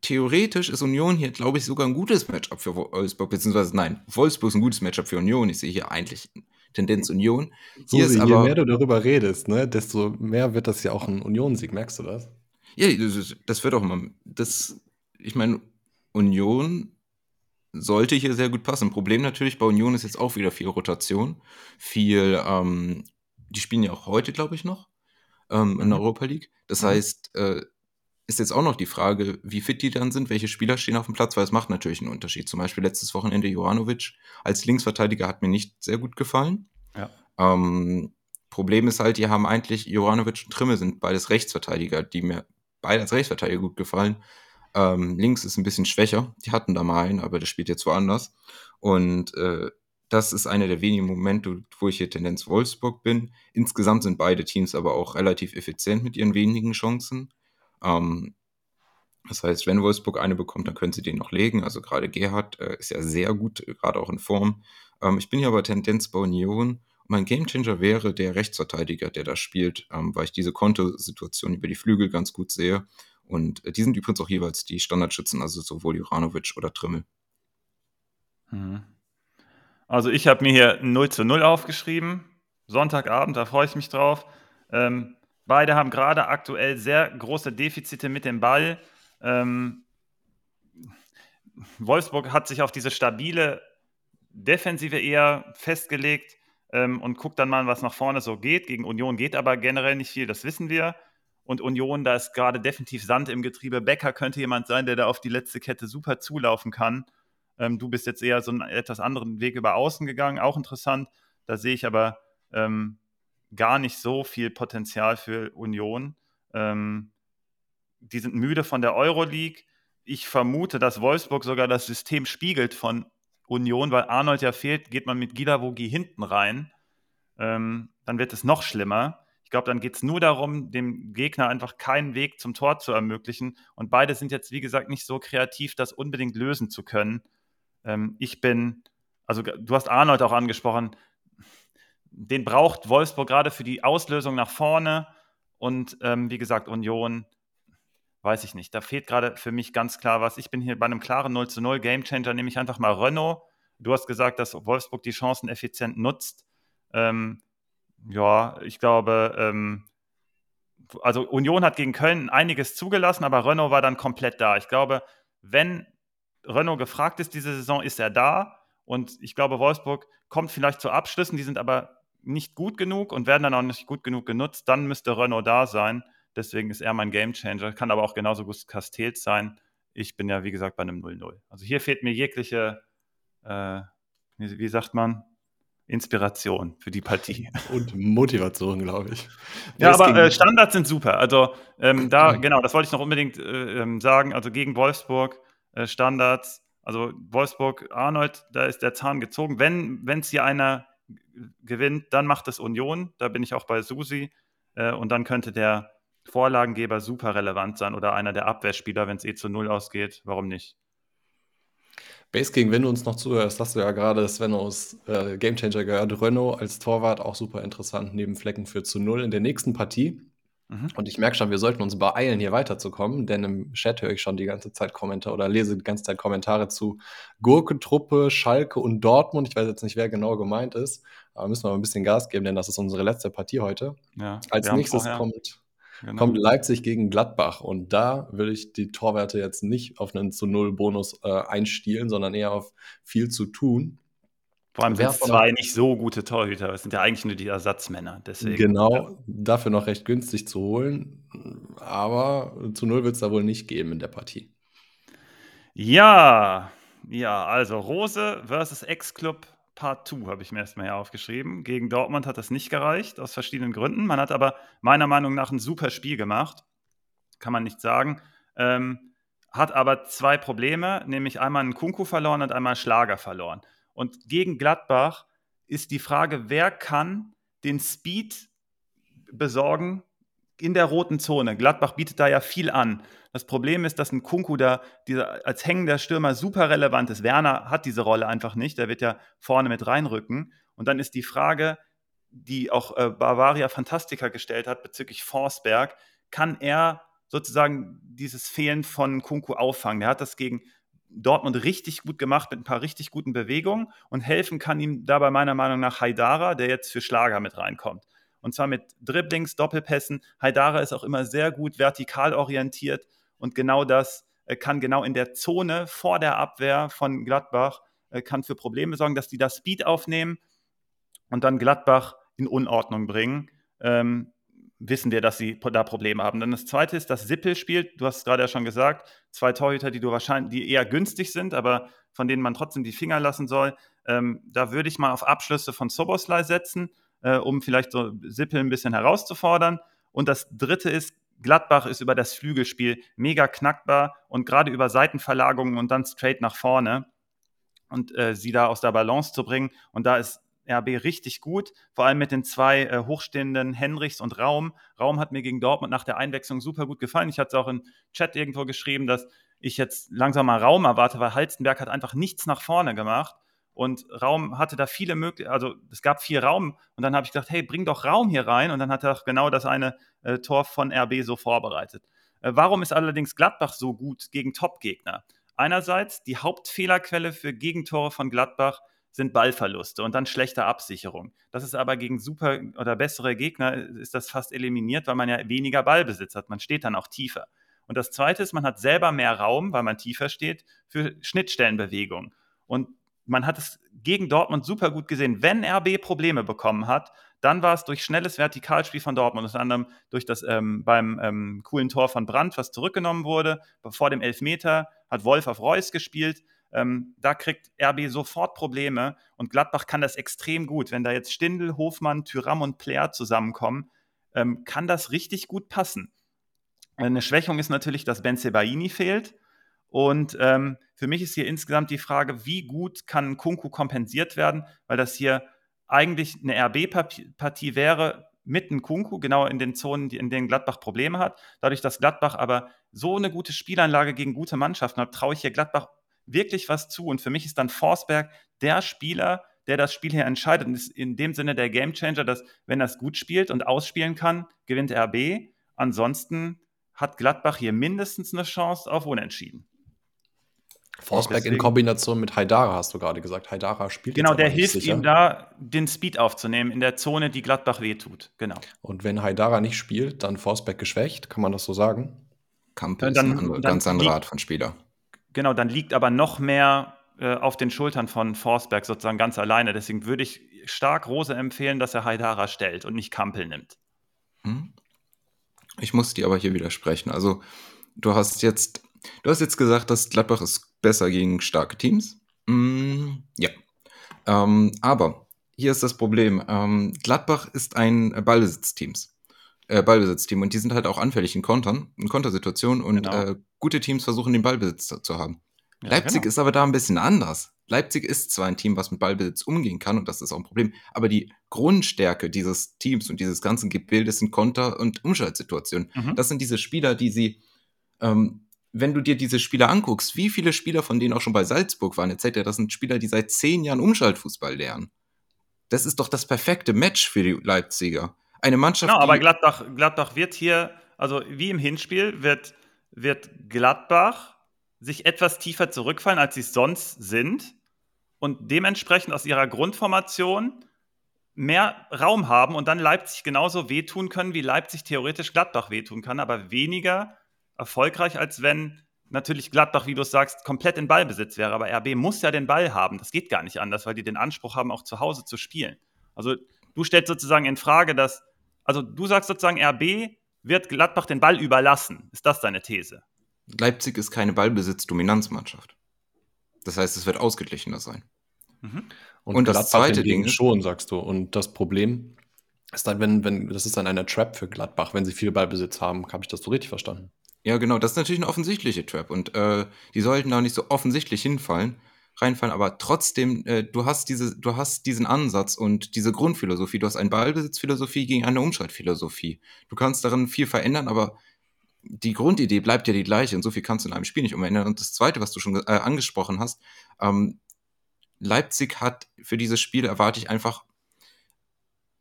theoretisch ist Union hier, glaube ich, sogar ein gutes Matchup für Wolfsburg, beziehungsweise nein, Wolfsburg ist ein gutes Matchup für Union. Ich sehe hier eigentlich Tendenz Union. Hier Susi, aber, je mehr du darüber redest, ne, desto mehr wird das ja auch ein Union-Sieg. Merkst du das? Ja, das, das wird auch immer. Das, ich meine, Union sollte hier sehr gut passen. Problem natürlich bei Union ist jetzt auch wieder viel Rotation. Viel, ähm, die spielen ja auch heute, glaube ich, noch ähm, in der mhm. Europa League. Das mhm. heißt, äh, ist jetzt auch noch die Frage, wie fit die dann sind, welche Spieler stehen auf dem Platz, weil es macht natürlich einen Unterschied. Zum Beispiel letztes Wochenende Jovanovic als Linksverteidiger hat mir nicht sehr gut gefallen. Ja. Ähm, Problem ist halt, die haben eigentlich, Jovanovic und Trimme sind beides Rechtsverteidiger, die mir beide als Rechtsverteidiger gut gefallen. Ähm, links ist ein bisschen schwächer. Die hatten da mal einen, aber der spielt jetzt woanders. Und äh, das ist einer der wenigen Momente, wo ich hier Tendenz Wolfsburg bin. Insgesamt sind beide Teams aber auch relativ effizient mit ihren wenigen Chancen. Ähm, das heißt, wenn Wolfsburg eine bekommt, dann können sie den noch legen. Also gerade Gerhard äh, ist ja sehr gut, gerade auch in Form. Ähm, ich bin hier aber Tendenz bei Union. Mein Gamechanger wäre der Rechtsverteidiger, der da spielt, ähm, weil ich diese Kontosituation über die Flügel ganz gut sehe. Und äh, die sind übrigens auch jeweils die Standardschützen, also sowohl Juranovic oder Trimmel. Mhm. Also ich habe mir hier 0 zu 0 aufgeschrieben. Sonntagabend, da freue ich mich drauf. Ähm, beide haben gerade aktuell sehr große Defizite mit dem Ball. Ähm, Wolfsburg hat sich auf diese stabile Defensive eher festgelegt ähm, und guckt dann mal, was nach vorne so geht. Gegen Union geht aber generell nicht viel, das wissen wir und Union, da ist gerade definitiv Sand im Getriebe. Becker könnte jemand sein, der da auf die letzte Kette super zulaufen kann. Ähm, du bist jetzt eher so einen etwas anderen Weg über außen gegangen, auch interessant. Da sehe ich aber ähm, gar nicht so viel Potenzial für Union. Ähm, die sind müde von der Euroleague. Ich vermute, dass Wolfsburg sogar das System spiegelt von Union, weil Arnold ja fehlt, geht man mit Gilavogi hinten rein. Ähm, dann wird es noch schlimmer glaube, dann geht es nur darum, dem Gegner einfach keinen Weg zum Tor zu ermöglichen. Und beide sind jetzt, wie gesagt, nicht so kreativ, das unbedingt lösen zu können. Ähm, ich bin, also du hast Arnold auch angesprochen, den braucht Wolfsburg gerade für die Auslösung nach vorne. Und ähm, wie gesagt, Union, weiß ich nicht. Da fehlt gerade für mich ganz klar was. Ich bin hier bei einem klaren 0 zu 0 Gamechanger, nehme ich einfach mal Renault. Du hast gesagt, dass Wolfsburg die Chancen effizient nutzt. Ähm, ja, ich glaube, ähm, also Union hat gegen Köln einiges zugelassen, aber Renault war dann komplett da. Ich glaube, wenn Renault gefragt ist diese Saison, ist er da. Und ich glaube, Wolfsburg kommt vielleicht zu Abschlüssen, die sind aber nicht gut genug und werden dann auch nicht gut genug genutzt. Dann müsste Renault da sein. Deswegen ist er mein Gamechanger. Kann aber auch genauso gut Castells sein. Ich bin ja, wie gesagt, bei einem 0-0. Also hier fehlt mir jegliche, äh, wie, wie sagt man, Inspiration für die Partie. Und Motivation, glaube ich. Ja, aber äh, Standards sind super. Also ähm, da, genau, das wollte ich noch unbedingt äh, ähm, sagen. Also gegen Wolfsburg äh, Standards, also Wolfsburg, Arnold, da ist der Zahn gezogen. Wenn es hier einer gewinnt, dann macht es Union. Da bin ich auch bei Susi. Äh, und dann könnte der Vorlagengeber super relevant sein oder einer der Abwehrspieler, wenn es eh zu Null ausgeht. Warum nicht? Base King, wenn du uns noch zuhörst, hast du ja gerade Svenos äh, Gamechanger gehört. Renault als Torwart auch super interessant, neben Flecken für zu Null in der nächsten Partie. Mhm. Und ich merke schon, wir sollten uns beeilen, hier weiterzukommen, denn im Chat höre ich schon die ganze Zeit Kommentare oder lese die ganze Zeit Kommentare zu Gurkentruppe, Schalke und Dortmund. Ich weiß jetzt nicht, wer genau gemeint ist, aber müssen wir mal ein bisschen Gas geben, denn das ist unsere letzte Partie heute. Ja, Als nächstes kommt Genau. kommt Leipzig gegen Gladbach. Und da will ich die Torwerte jetzt nicht auf einen zu Null Bonus äh, einstielen, sondern eher auf viel zu tun. Vor allem sind es zwei nicht so gute Torhüter. Es sind ja eigentlich nur die Ersatzmänner. Deswegen, genau, ja. dafür noch recht günstig zu holen. Aber zu Null wird es da wohl nicht geben in der Partie. Ja, ja, also Rose versus Ex-Club Part 2 habe ich mir erstmal hier aufgeschrieben. Gegen Dortmund hat das nicht gereicht, aus verschiedenen Gründen. Man hat aber meiner Meinung nach ein super Spiel gemacht. Kann man nicht sagen. Ähm, hat aber zwei Probleme, nämlich einmal einen Kunku verloren und einmal Schlager verloren. Und gegen Gladbach ist die Frage, wer kann den Speed besorgen in der roten Zone. Gladbach bietet da ja viel an. Das Problem ist, dass ein Kunku da dieser, als hängender Stürmer super relevant ist. Werner hat diese Rolle einfach nicht. Der wird ja vorne mit reinrücken. Und dann ist die Frage, die auch äh, Bavaria Fantastica gestellt hat bezüglich Forsberg, kann er sozusagen dieses Fehlen von Kunku auffangen? Der hat das gegen Dortmund richtig gut gemacht mit ein paar richtig guten Bewegungen und helfen kann ihm dabei meiner Meinung nach Haidara, der jetzt für Schlager mit reinkommt. Und zwar mit Dribblings, Doppelpässen. Haidara ist auch immer sehr gut vertikal orientiert und genau das äh, kann genau in der Zone vor der Abwehr von Gladbach äh, kann für Probleme sorgen, dass die da Speed aufnehmen und dann Gladbach in Unordnung bringen. Ähm, wissen wir, dass sie da Probleme haben. Dann das zweite ist, dass Sippel spielt. Du hast es gerade ja schon gesagt, zwei Torhüter, die du wahrscheinlich, die eher günstig sind, aber von denen man trotzdem die Finger lassen soll. Ähm, da würde ich mal auf Abschlüsse von Soboslai setzen, äh, um vielleicht so Sippel ein bisschen herauszufordern. Und das dritte ist, Gladbach ist über das Flügelspiel mega knackbar und gerade über Seitenverlagungen und dann straight nach vorne und äh, sie da aus der Balance zu bringen. Und da ist RB richtig gut, vor allem mit den zwei äh, hochstehenden Henrichs und Raum. Raum hat mir gegen Dortmund nach der Einwechslung super gut gefallen. Ich hatte es auch im Chat irgendwo geschrieben, dass ich jetzt langsam mal Raum erwarte, weil Halstenberg hat einfach nichts nach vorne gemacht. Und Raum hatte da viele Möglichkeiten, also es gab viel Raum und dann habe ich gedacht, hey, bring doch Raum hier rein und dann hat er genau das eine äh, Tor von RB so vorbereitet. Äh, warum ist allerdings Gladbach so gut gegen Top-Gegner? Einerseits die Hauptfehlerquelle für Gegentore von Gladbach sind Ballverluste und dann schlechte Absicherung. Das ist aber gegen super oder bessere Gegner ist das fast eliminiert, weil man ja weniger Ballbesitz hat. Man steht dann auch tiefer. Und das Zweite ist, man hat selber mehr Raum, weil man tiefer steht, für Schnittstellenbewegungen. Und man hat es gegen Dortmund super gut gesehen. Wenn RB Probleme bekommen hat, dann war es durch schnelles Vertikalspiel von Dortmund, unter anderem durch das ähm, beim ähm, coolen Tor von Brandt, was zurückgenommen wurde. Vor dem Elfmeter hat Wolf auf Reus gespielt. Ähm, da kriegt RB sofort Probleme und Gladbach kann das extrem gut. Wenn da jetzt Stindl, Hofmann, Tyram und Player zusammenkommen, ähm, kann das richtig gut passen. Eine Schwächung ist natürlich, dass Ben Sebaini fehlt. Und ähm, für mich ist hier insgesamt die Frage, wie gut kann Kunku kompensiert werden, weil das hier eigentlich eine RB-Partie wäre mit einem Kunku, genau in den Zonen, in denen Gladbach Probleme hat. Dadurch, dass Gladbach aber so eine gute Spielanlage gegen gute Mannschaften hat, traue ich hier Gladbach wirklich was zu. Und für mich ist dann Forsberg der Spieler, der das Spiel hier entscheidet. Und ist in dem Sinne der Gamechanger, dass, wenn er es gut spielt und ausspielen kann, gewinnt RB. Ansonsten hat Gladbach hier mindestens eine Chance auf Unentschieden. Forsberg in Kombination mit Haidara, hast du gerade gesagt. Haidara spielt Genau, der hilft sicher. ihm da, den Speed aufzunehmen in der Zone, die Gladbach wehtut. Genau. Und wenn Haidara nicht spielt, dann Forsberg geschwächt, kann man das so sagen? Kampel ist dann, eine ganz andere Art von Spieler. Genau, dann liegt aber noch mehr äh, auf den Schultern von Forsberg sozusagen ganz alleine. Deswegen würde ich stark Rose empfehlen, dass er Haidara stellt und nicht Kampel nimmt. Hm? Ich muss dir aber hier widersprechen. Also, du hast jetzt, du hast jetzt gesagt, dass Gladbach ist besser gegen starke Teams. Mm, ja. Ähm, aber hier ist das Problem. Ähm, Gladbach ist ein Ballbesitzteams. Äh, Ballbesitzteam und die sind halt auch anfällig in Kontern, in Kontersituationen und genau. äh, gute Teams versuchen den Ballbesitz zu haben. Ja, Leipzig genau. ist aber da ein bisschen anders. Leipzig ist zwar ein Team, was mit Ballbesitz umgehen kann und das ist auch ein Problem, aber die Grundstärke dieses Teams und dieses ganzen Gebildes sind Konter- und Umschaltsituationen. Mhm. Das sind diese Spieler, die sie ähm, wenn du dir diese Spieler anguckst, wie viele Spieler von denen auch schon bei Salzburg waren, etc., das sind Spieler, die seit zehn Jahren Umschaltfußball lernen. Das ist doch das perfekte Match für die Leipziger. Eine Mannschaft. Genau, aber Gladbach, Gladbach wird hier, also wie im Hinspiel, wird, wird Gladbach sich etwas tiefer zurückfallen, als sie es sonst sind und dementsprechend aus ihrer Grundformation mehr Raum haben und dann Leipzig genauso wehtun können, wie Leipzig theoretisch Gladbach wehtun kann, aber weniger erfolgreich, als wenn natürlich Gladbach, wie du sagst, komplett in Ballbesitz wäre. Aber RB muss ja den Ball haben. Das geht gar nicht anders, weil die den Anspruch haben, auch zu Hause zu spielen. Also du stellst sozusagen in Frage, dass, also du sagst sozusagen, RB wird Gladbach den Ball überlassen. Ist das deine These? Leipzig ist keine Ballbesitz-Dominanzmannschaft. Das heißt, es wird ausgeglichener sein. Mhm. Und, Und das zweite Ding ist- schon, sagst du. Und das Problem ist dann, wenn, wenn, das ist dann eine Trap für Gladbach, wenn sie viel Ballbesitz haben. Habe ich das so richtig verstanden? Ja, genau, das ist natürlich eine offensichtliche Trap und äh, die sollten da nicht so offensichtlich hinfallen, reinfallen, aber trotzdem, äh, du hast diese, du hast diesen Ansatz und diese Grundphilosophie, du hast eine Ballbesitzphilosophie gegen eine Umschaltphilosophie. Du kannst darin viel verändern, aber die Grundidee bleibt ja die gleiche und so viel kannst du in einem Spiel nicht umändern. Und das Zweite, was du schon äh, angesprochen hast, ähm, Leipzig hat für dieses Spiel erwarte ich einfach,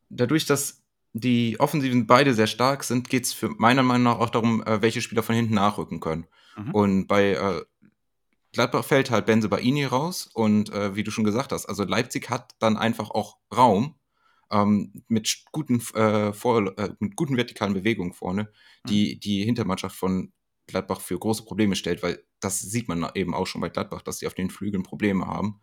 dadurch, dass die Offensiven beide sehr stark sind, geht es für meiner Meinung nach auch darum, äh, welche Spieler von hinten nachrücken können. Mhm. Und bei äh, Gladbach fällt halt Benze Baini raus und äh, wie du schon gesagt hast, also Leipzig hat dann einfach auch Raum ähm, mit guten, äh, vor, äh, mit guten vertikalen Bewegungen vorne, die die Hintermannschaft von Gladbach für große Probleme stellt, weil das sieht man eben auch schon bei Gladbach, dass sie auf den Flügeln Probleme haben.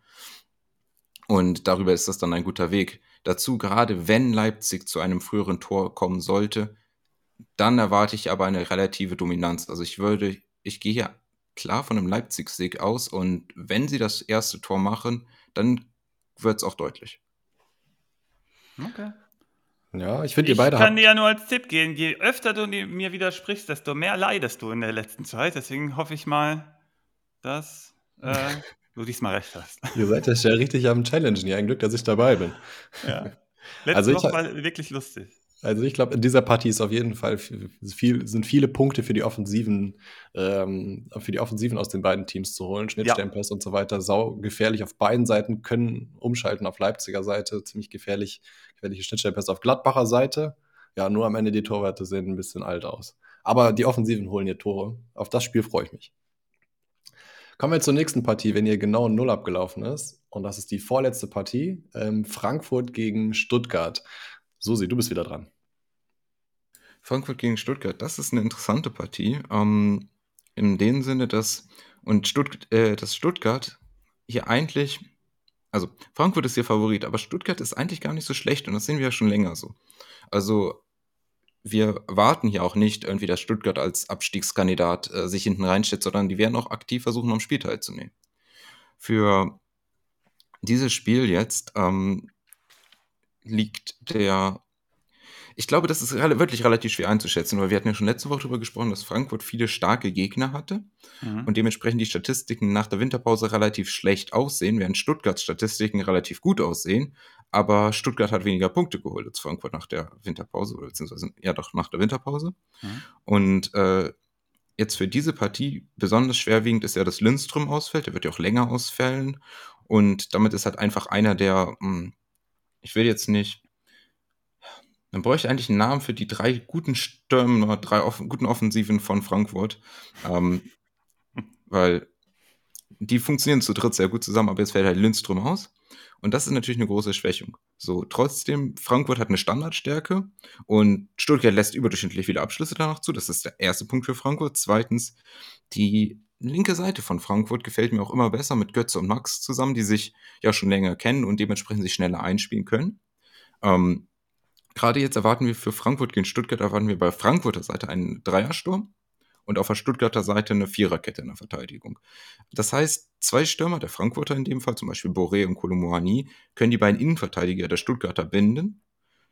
Und darüber ist das dann ein guter Weg. Dazu, gerade wenn Leipzig zu einem früheren Tor kommen sollte, dann erwarte ich aber eine relative Dominanz. Also ich würde, ich gehe hier klar von einem Leipzig-Sieg aus und wenn sie das erste Tor machen, dann wird es auch deutlich. Okay. Ja, ich finde, ihr Ich beide kann habt. dir ja nur als Tipp geben, je öfter du mir widersprichst, desto mehr leidest du in der letzten Zeit. Deswegen hoffe ich mal, dass äh, du diesmal recht hast. Ihr seid ja schon richtig am Challengen. Ja, ein Glück, dass ich dabei bin. Ja. Letzte Also Woche war wirklich lustig. Also ich glaube, in dieser Partie ist auf jeden Fall viel, sind viele Punkte für die Offensiven, ähm, für die Offensiven aus den beiden Teams zu holen. Schnittstellenpass und so weiter, sau gefährlich auf beiden Seiten, können umschalten auf Leipziger Seite, ziemlich gefährlich, gefährliche Schnittstellenpässe auf Gladbacher Seite. Ja, nur am Ende die Torwarte sehen ein bisschen alt aus. Aber die Offensiven holen ihr Tore. Auf das Spiel freue ich mich. Kommen wir zur nächsten Partie, wenn ihr genau 0 abgelaufen ist. Und das ist die vorletzte Partie. Ähm, Frankfurt gegen Stuttgart. Susi, du bist wieder dran. Frankfurt gegen Stuttgart, das ist eine interessante Partie. Ähm, in dem Sinne, dass, und Stutt, äh, dass Stuttgart hier eigentlich, also Frankfurt ist ihr Favorit, aber Stuttgart ist eigentlich gar nicht so schlecht und das sehen wir ja schon länger so. Also wir warten hier auch nicht irgendwie, dass Stuttgart als Abstiegskandidat äh, sich hinten reinstellt, sondern die werden auch aktiv versuchen, am Spiel teilzunehmen. Für dieses Spiel jetzt ähm, liegt der ich glaube, das ist wirklich relativ schwer einzuschätzen, weil wir hatten ja schon letzte Woche darüber gesprochen, dass Frankfurt viele starke Gegner hatte Mhm. und dementsprechend die Statistiken nach der Winterpause relativ schlecht aussehen, während Stuttgarts Statistiken relativ gut aussehen. Aber Stuttgart hat weniger Punkte geholt als Frankfurt nach der Winterpause, oder beziehungsweise ja doch nach der Winterpause. Mhm. Und äh, jetzt für diese Partie besonders schwerwiegend ist ja, dass Lindström ausfällt. Der wird ja auch länger ausfällen. Und damit ist halt einfach einer der, mh, ich will jetzt nicht, man bräuchte eigentlich einen Namen für die drei guten Stürmer, drei off guten Offensiven von Frankfurt. Ähm, weil die funktionieren zu dritt sehr gut zusammen, aber jetzt fällt halt Lindström aus. Und das ist natürlich eine große Schwächung. So, trotzdem, Frankfurt hat eine Standardstärke und Stuttgart lässt überdurchschnittlich viele Abschlüsse danach zu. Das ist der erste Punkt für Frankfurt. Zweitens, die linke Seite von Frankfurt gefällt mir auch immer besser mit Götze und Max zusammen, die sich ja schon länger kennen und dementsprechend sich schneller einspielen können. Ähm, Gerade jetzt erwarten wir für Frankfurt gegen Stuttgart, erwarten wir bei Frankfurter Seite einen Dreiersturm und auf der Stuttgarter Seite eine Viererkette in der Verteidigung. Das heißt, zwei Stürmer, der Frankfurter in dem Fall, zum Beispiel Boré und Kolomoani, können die beiden Innenverteidiger der Stuttgarter binden.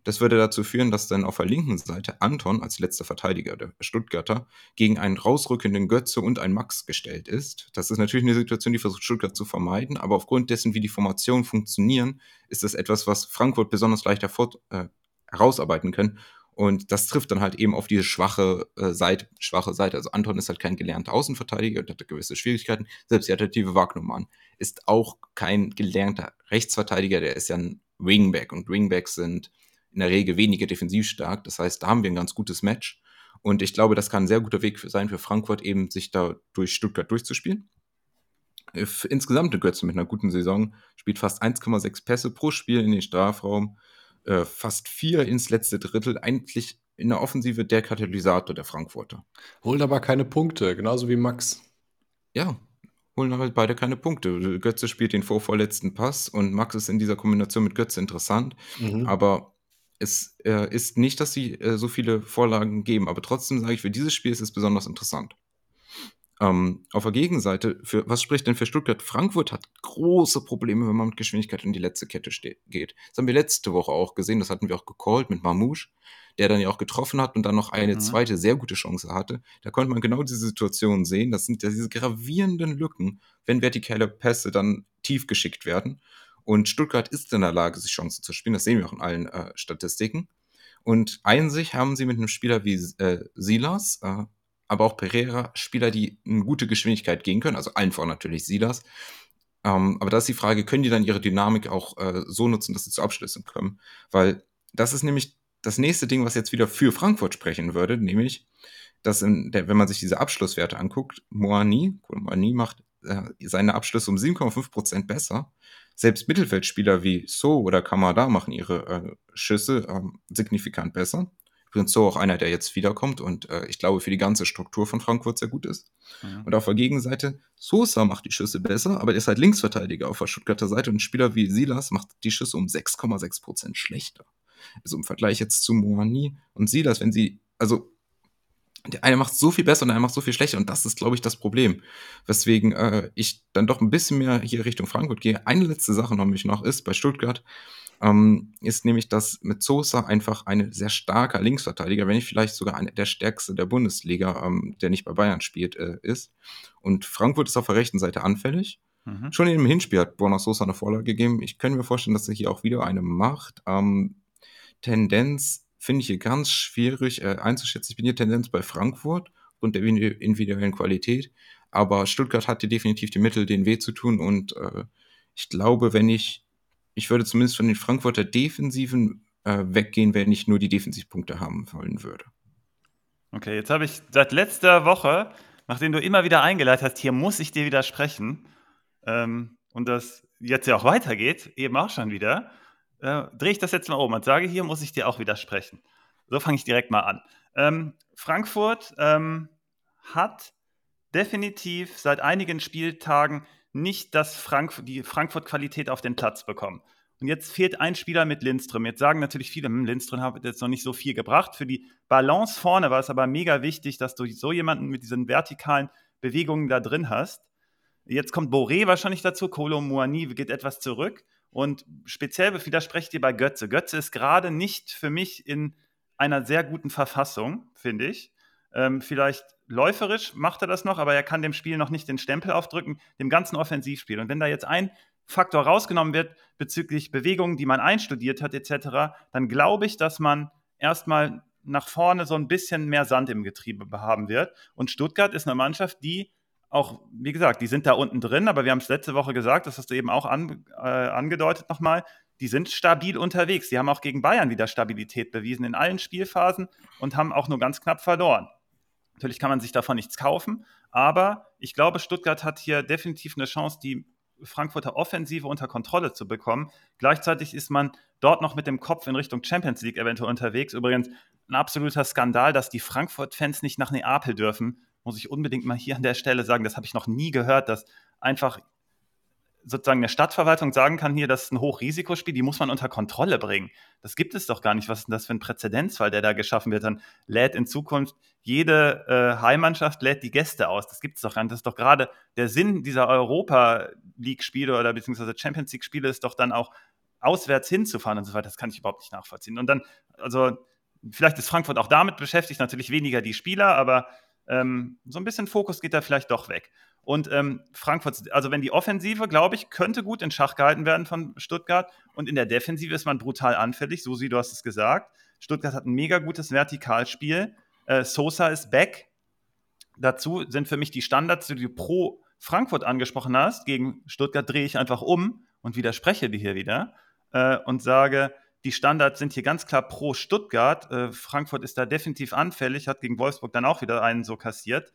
Das würde dazu führen, dass dann auf der linken Seite Anton als letzter Verteidiger der Stuttgarter gegen einen rausrückenden Götze und einen Max gestellt ist. Das ist natürlich eine Situation, die versucht Stuttgart zu vermeiden, aber aufgrund dessen, wie die Formationen funktionieren, ist das etwas, was Frankfurt besonders leicht hervor, äh, herausarbeiten können. Und das trifft dann halt eben auf diese schwache äh, Seite, schwache Seite. Also Anton ist halt kein gelernter Außenverteidiger und hat gewisse Schwierigkeiten. Selbst die alternative Wagnumann ist auch kein gelernter Rechtsverteidiger, der ist ja ein Wingback und Wingbacks sind in der Regel weniger defensiv stark. Das heißt, da haben wir ein ganz gutes Match. Und ich glaube, das kann ein sehr guter Weg sein für Frankfurt, eben sich da durch Stuttgart durchzuspielen. Äh, Insgesamt eine Götze mit einer guten Saison spielt fast 1,6 Pässe pro Spiel in den Strafraum, äh, fast vier ins letzte Drittel, eigentlich in der Offensive der Katalysator der Frankfurter. Holt aber keine Punkte, genauso wie Max. Ja, holen aber beide keine Punkte. Götze spielt den vorvorletzten Pass und Max ist in dieser Kombination mit Götze interessant, Mhm. aber es äh, ist nicht, dass sie äh, so viele Vorlagen geben, aber trotzdem sage ich, für dieses Spiel ist es besonders interessant. Ähm, auf der Gegenseite, für, was spricht denn für Stuttgart? Frankfurt hat große Probleme, wenn man mit Geschwindigkeit in die letzte Kette geht. Das haben wir letzte Woche auch gesehen, das hatten wir auch gecallt mit Mamouche, der dann ja auch getroffen hat und dann noch eine mhm. zweite sehr gute Chance hatte. Da konnte man genau diese Situation sehen. Das sind ja diese gravierenden Lücken, wenn vertikale Pässe dann tief geschickt werden. Und Stuttgart ist in der Lage, sich Chancen zu spielen. Das sehen wir auch in allen äh, Statistiken. Und einzig haben sie mit einem Spieler wie äh, Silas, äh, aber auch Pereira Spieler, die eine gute Geschwindigkeit gehen können. Also allen voran natürlich Silas. Ähm, aber da ist die Frage, können die dann ihre Dynamik auch äh, so nutzen, dass sie zu Abschlüssen kommen? Weil das ist nämlich das nächste Ding, was jetzt wieder für Frankfurt sprechen würde, nämlich, dass der, wenn man sich diese Abschlusswerte anguckt, Moani, Moani macht äh, seine Abschlüsse um 7,5% besser. Selbst Mittelfeldspieler wie So oder Kamada machen ihre äh, Schüsse äh, signifikant besser. Übrigens so auch einer, der jetzt wiederkommt und äh, ich glaube für die ganze Struktur von Frankfurt sehr gut ist. Mhm. Und auf der Gegenseite, Sosa macht die Schüsse besser, aber er ist halt Linksverteidiger auf der Stuttgarter Seite und ein Spieler wie Silas macht die Schüsse um 6,6% schlechter. Also im Vergleich jetzt zu Moani und Silas, wenn sie, also der eine macht so viel besser und der andere macht so viel schlechter und das ist, glaube ich, das Problem. Weswegen äh, ich dann doch ein bisschen mehr hier Richtung Frankfurt gehe. Eine letzte Sache nämlich noch ist bei Stuttgart, ähm, ist nämlich, dass mit Sosa einfach ein sehr starker Linksverteidiger, wenn nicht vielleicht sogar einer der stärkste der Bundesliga, ähm, der nicht bei Bayern spielt, äh, ist. Und Frankfurt ist auf der rechten Seite anfällig. Mhm. Schon in dem Hinspiel hat Borna Sosa eine Vorlage gegeben. Ich könnte mir vorstellen, dass er hier auch wieder eine macht. Ähm, Tendenz finde ich hier ganz schwierig äh, einzuschätzen. Ich bin hier Tendenz bei Frankfurt und der individuellen Qualität. Aber Stuttgart hat hier definitiv die Mittel, den weh zu tun. Und äh, ich glaube, wenn ich ich würde zumindest von den Frankfurter Defensiven äh, weggehen, wenn ich nur die Defensivpunkte haben wollen würde. Okay, jetzt habe ich seit letzter Woche, nachdem du immer wieder eingeleitet hast, hier muss ich dir widersprechen, ähm, und das jetzt ja auch weitergeht, eben auch schon wieder, äh, drehe ich das jetzt mal um und sage, hier muss ich dir auch widersprechen. So fange ich direkt mal an. Ähm, Frankfurt ähm, hat definitiv seit einigen Spieltagen nicht das Frank die Frankfurt-Qualität auf den Platz bekommen. Und jetzt fehlt ein Spieler mit Lindström. Jetzt sagen natürlich viele, hm, Lindström hat jetzt noch nicht so viel gebracht. Für die Balance vorne war es aber mega wichtig, dass du so jemanden mit diesen vertikalen Bewegungen da drin hast. Jetzt kommt Boré wahrscheinlich dazu. Kolo Muani geht etwas zurück. Und speziell widerspreche ich dir bei Götze. Götze ist gerade nicht für mich in einer sehr guten Verfassung, finde ich. Ähm, vielleicht läuferisch macht er das noch, aber er kann dem Spiel noch nicht den Stempel aufdrücken, dem ganzen Offensivspiel. Und wenn da jetzt ein Faktor rausgenommen wird bezüglich Bewegungen, die man einstudiert hat, etc., dann glaube ich, dass man erstmal nach vorne so ein bisschen mehr Sand im Getriebe haben wird. Und Stuttgart ist eine Mannschaft, die auch, wie gesagt, die sind da unten drin, aber wir haben es letzte Woche gesagt, das hast du eben auch an, äh, angedeutet nochmal, die sind stabil unterwegs. Die haben auch gegen Bayern wieder Stabilität bewiesen in allen Spielphasen und haben auch nur ganz knapp verloren. Natürlich kann man sich davon nichts kaufen, aber ich glaube, Stuttgart hat hier definitiv eine Chance, die Frankfurter Offensive unter Kontrolle zu bekommen. Gleichzeitig ist man dort noch mit dem Kopf in Richtung Champions League eventuell unterwegs. Übrigens ein absoluter Skandal, dass die Frankfurt-Fans nicht nach Neapel dürfen. Muss ich unbedingt mal hier an der Stelle sagen, das habe ich noch nie gehört, dass einfach sozusagen eine Stadtverwaltung sagen kann, hier, das ist ein Hochrisikospiel, die muss man unter Kontrolle bringen. Das gibt es doch gar nicht. Was ist denn das für ein Präzedenzfall, der da geschaffen wird? Dann lädt in Zukunft jede äh, Heimmannschaft lädt die Gäste aus. Das gibt es doch gar nicht. Das ist doch gerade der Sinn dieser Europa League-Spiele oder beziehungsweise Champions League-Spiele ist doch dann auch auswärts hinzufahren und so weiter. Das kann ich überhaupt nicht nachvollziehen. Und dann, also vielleicht ist Frankfurt auch damit beschäftigt, natürlich weniger die Spieler, aber ähm, so ein bisschen Fokus geht da vielleicht doch weg. Und ähm, Frankfurt, also wenn die Offensive, glaube ich, könnte gut in Schach gehalten werden von Stuttgart. Und in der Defensive ist man brutal anfällig. Susi, du hast es gesagt. Stuttgart hat ein mega gutes Vertikalspiel. Äh, Sosa ist back. Dazu sind für mich die Standards, die du pro Frankfurt angesprochen hast. Gegen Stuttgart drehe ich einfach um und widerspreche dir hier wieder äh, und sage, die Standards sind hier ganz klar pro Stuttgart. Äh, Frankfurt ist da definitiv anfällig, hat gegen Wolfsburg dann auch wieder einen so kassiert.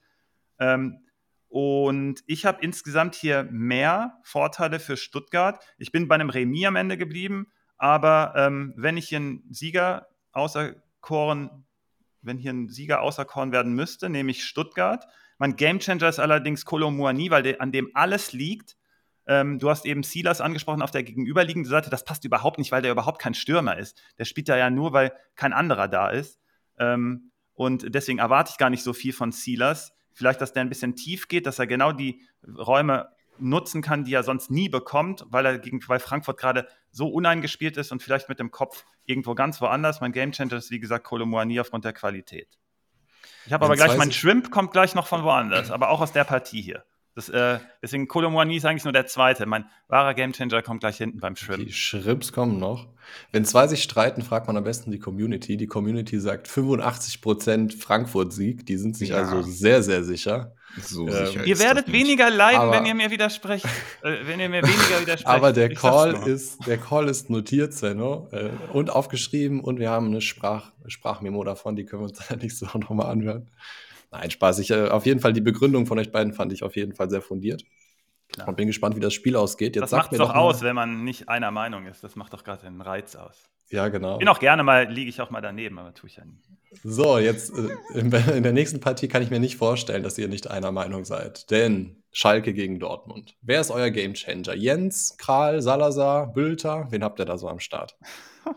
Ähm, und ich habe insgesamt hier mehr Vorteile für Stuttgart. Ich bin bei einem Remis am Ende geblieben, aber ähm, wenn ich hier einen Sieger auserkoren, wenn hier ein Sieger auserkoren werden müsste, nehme ich Stuttgart. Mein Gamechanger ist allerdings Kolomuani, weil der, an dem alles liegt. Ähm, du hast eben Silas angesprochen auf der gegenüberliegenden Seite. Das passt überhaupt nicht, weil der überhaupt kein Stürmer ist. Der spielt da ja nur, weil kein anderer da ist. Ähm, und deswegen erwarte ich gar nicht so viel von Silas Vielleicht, dass der ein bisschen tief geht, dass er genau die Räume nutzen kann, die er sonst nie bekommt, weil er gegen weil Frankfurt gerade so uneingespielt ist und vielleicht mit dem Kopf irgendwo ganz woanders. Mein Gamechanger ist, wie gesagt, Kolomoani aufgrund der Qualität. Ich habe aber gleich, mein Shrimp kommt gleich noch von woanders, aber auch aus der Partie hier. Das, äh, deswegen Kolomwani ist eigentlich nur der zweite. Mein wahrer Gamechanger kommt gleich hinten beim Shrimp. Die Shrimps kommen noch. Wenn zwei sich streiten, fragt man am besten die Community. Die Community sagt 85% Frankfurt-Sieg. Die sind sich ja. also sehr, sehr sicher. So ähm, sicher ihr werdet weniger leiden, aber, wenn ihr mir widersprecht. äh, wenn ihr mir weniger widersprecht. Aber der Call ist, der Call ist notiert, Zeno, äh, und aufgeschrieben und wir haben eine Sprach, Sprachmemo davon, die können wir uns dann nicht so nochmal anhören. Nein, Spaß. Ich, äh, auf jeden Fall die Begründung von euch beiden fand ich auf jeden Fall sehr fundiert. Klar. Und bin gespannt, wie das Spiel ausgeht. Jetzt das macht es doch aus, wenn man nicht einer Meinung ist. Das macht doch gerade den Reiz aus. Ja, genau. Bin auch gerne mal, liege ich auch mal daneben, aber tue ich ja nie. So, jetzt äh, in, in der nächsten Partie kann ich mir nicht vorstellen, dass ihr nicht einer Meinung seid. Denn Schalke gegen Dortmund. Wer ist euer Gamechanger? Jens, Kral, Salazar, Bülter? Wen habt ihr da so am Start?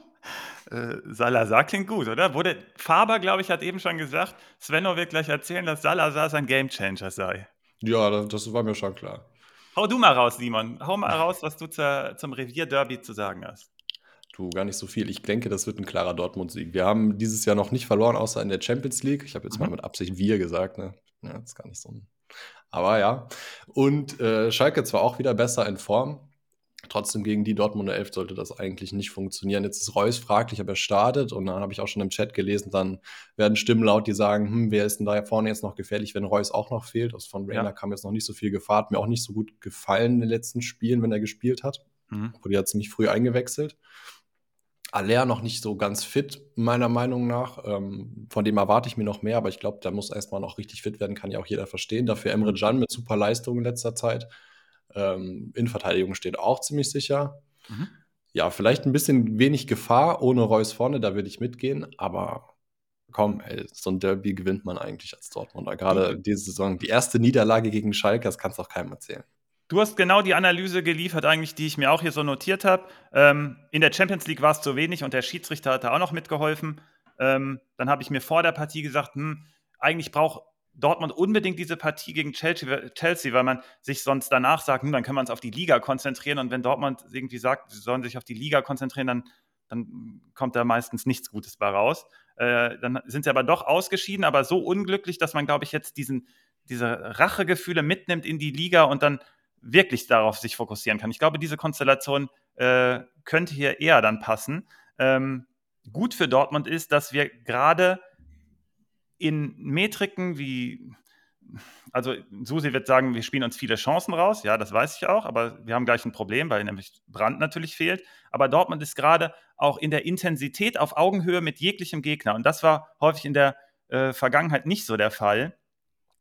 Äh, Salazar klingt gut, oder? Wurde Faber, glaube ich, hat eben schon gesagt, Svenno wird gleich erzählen, dass Salazar sein Gamechanger sei. Ja, das war mir schon klar. Hau du mal raus, Simon. Hau mal raus, was du zur, zum Revier-Derby zu sagen hast. Du, gar nicht so viel. Ich denke, das wird ein klarer Dortmund-Sieg. Wir haben dieses Jahr noch nicht verloren, außer in der Champions League. Ich habe jetzt mhm. mal mit Absicht wir gesagt, ne? Ja, das ist gar nicht so ein. Aber ja. Und äh, Schalke zwar auch wieder besser in Form, Trotzdem gegen die Dortmunder Elf sollte das eigentlich nicht funktionieren. Jetzt ist Reus fraglich, ob er startet. Und dann habe ich auch schon im Chat gelesen, dann werden Stimmen laut, die sagen, hm, wer ist denn da vorne jetzt noch gefährlich, wenn Reus auch noch fehlt? Aus von Rainer ja. kam jetzt noch nicht so viel Gefahr. Hat mir auch nicht so gut gefallen in den letzten Spielen, wenn er gespielt hat. Mhm. Wurde ja ziemlich früh eingewechselt. Aller noch nicht so ganz fit, meiner Meinung nach. Ähm, von dem erwarte ich mir noch mehr, aber ich glaube, der muss erstmal noch richtig fit werden, kann ja auch jeder verstehen. Dafür Emre Can mit super Leistungen in letzter Zeit. Ähm, Innenverteidigung steht auch ziemlich sicher. Mhm. Ja, vielleicht ein bisschen wenig Gefahr ohne Reus vorne, da würde ich mitgehen, aber komm, ey, so ein Derby gewinnt man eigentlich als Dortmunder. Gerade diese Saison, die erste Niederlage gegen Schalke, das kannst du auch keinem erzählen. Du hast genau die Analyse geliefert, eigentlich, die ich mir auch hier so notiert habe. Ähm, in der Champions League war es zu wenig und der Schiedsrichter hat da auch noch mitgeholfen. Ähm, dann habe ich mir vor der Partie gesagt, hm, eigentlich braucht Dortmund unbedingt diese Partie gegen Chelsea, weil man sich sonst danach sagt, hm, dann kann man uns auf die Liga konzentrieren. Und wenn Dortmund irgendwie sagt, sie sollen sich auf die Liga konzentrieren, dann, dann kommt da meistens nichts Gutes bei raus. Äh, dann sind sie aber doch ausgeschieden, aber so unglücklich, dass man, glaube ich, jetzt diesen, diese Rachegefühle mitnimmt in die Liga und dann wirklich darauf sich fokussieren kann. Ich glaube, diese Konstellation äh, könnte hier eher dann passen. Ähm, gut für Dortmund ist, dass wir gerade in Metriken wie, also Susi wird sagen, wir spielen uns viele Chancen raus, ja, das weiß ich auch, aber wir haben gleich ein Problem, weil nämlich Brand natürlich fehlt. Aber Dortmund ist gerade auch in der Intensität auf Augenhöhe mit jeglichem Gegner und das war häufig in der äh, Vergangenheit nicht so der Fall.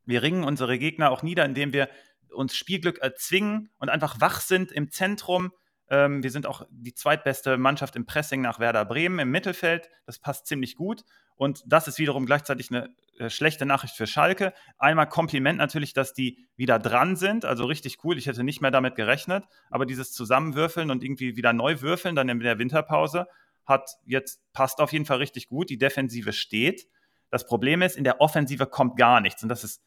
Wir ringen unsere Gegner auch nieder, indem wir uns Spielglück erzwingen und einfach wach sind im Zentrum. Ähm, wir sind auch die zweitbeste Mannschaft im Pressing nach Werder Bremen im Mittelfeld. Das passt ziemlich gut. Und das ist wiederum gleichzeitig eine äh, schlechte Nachricht für Schalke. Einmal Kompliment natürlich, dass die wieder dran sind. Also richtig cool. Ich hätte nicht mehr damit gerechnet. Aber dieses Zusammenwürfeln und irgendwie wieder neu würfeln, dann in der Winterpause, hat jetzt passt auf jeden Fall richtig gut. Die Defensive steht. Das Problem ist, in der Offensive kommt gar nichts. Und das ist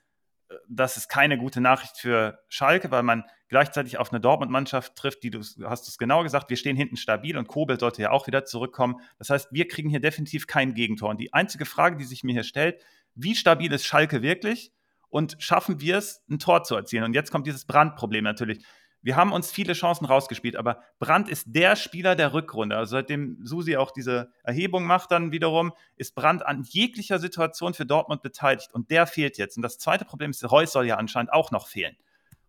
das ist keine gute Nachricht für Schalke, weil man gleichzeitig auf eine Dortmund-Mannschaft trifft, die du hast es genau gesagt, wir stehen hinten stabil und Kobel sollte ja auch wieder zurückkommen. Das heißt, wir kriegen hier definitiv kein Gegentor. Und die einzige Frage, die sich mir hier stellt, wie stabil ist Schalke wirklich und schaffen wir es, ein Tor zu erzielen? Und jetzt kommt dieses Brandproblem natürlich wir haben uns viele Chancen rausgespielt, aber Brandt ist der Spieler der Rückrunde. Also seitdem Susi auch diese Erhebung macht, dann wiederum, ist Brandt an jeglicher Situation für Dortmund beteiligt und der fehlt jetzt. Und das zweite Problem ist, Reus soll ja anscheinend auch noch fehlen.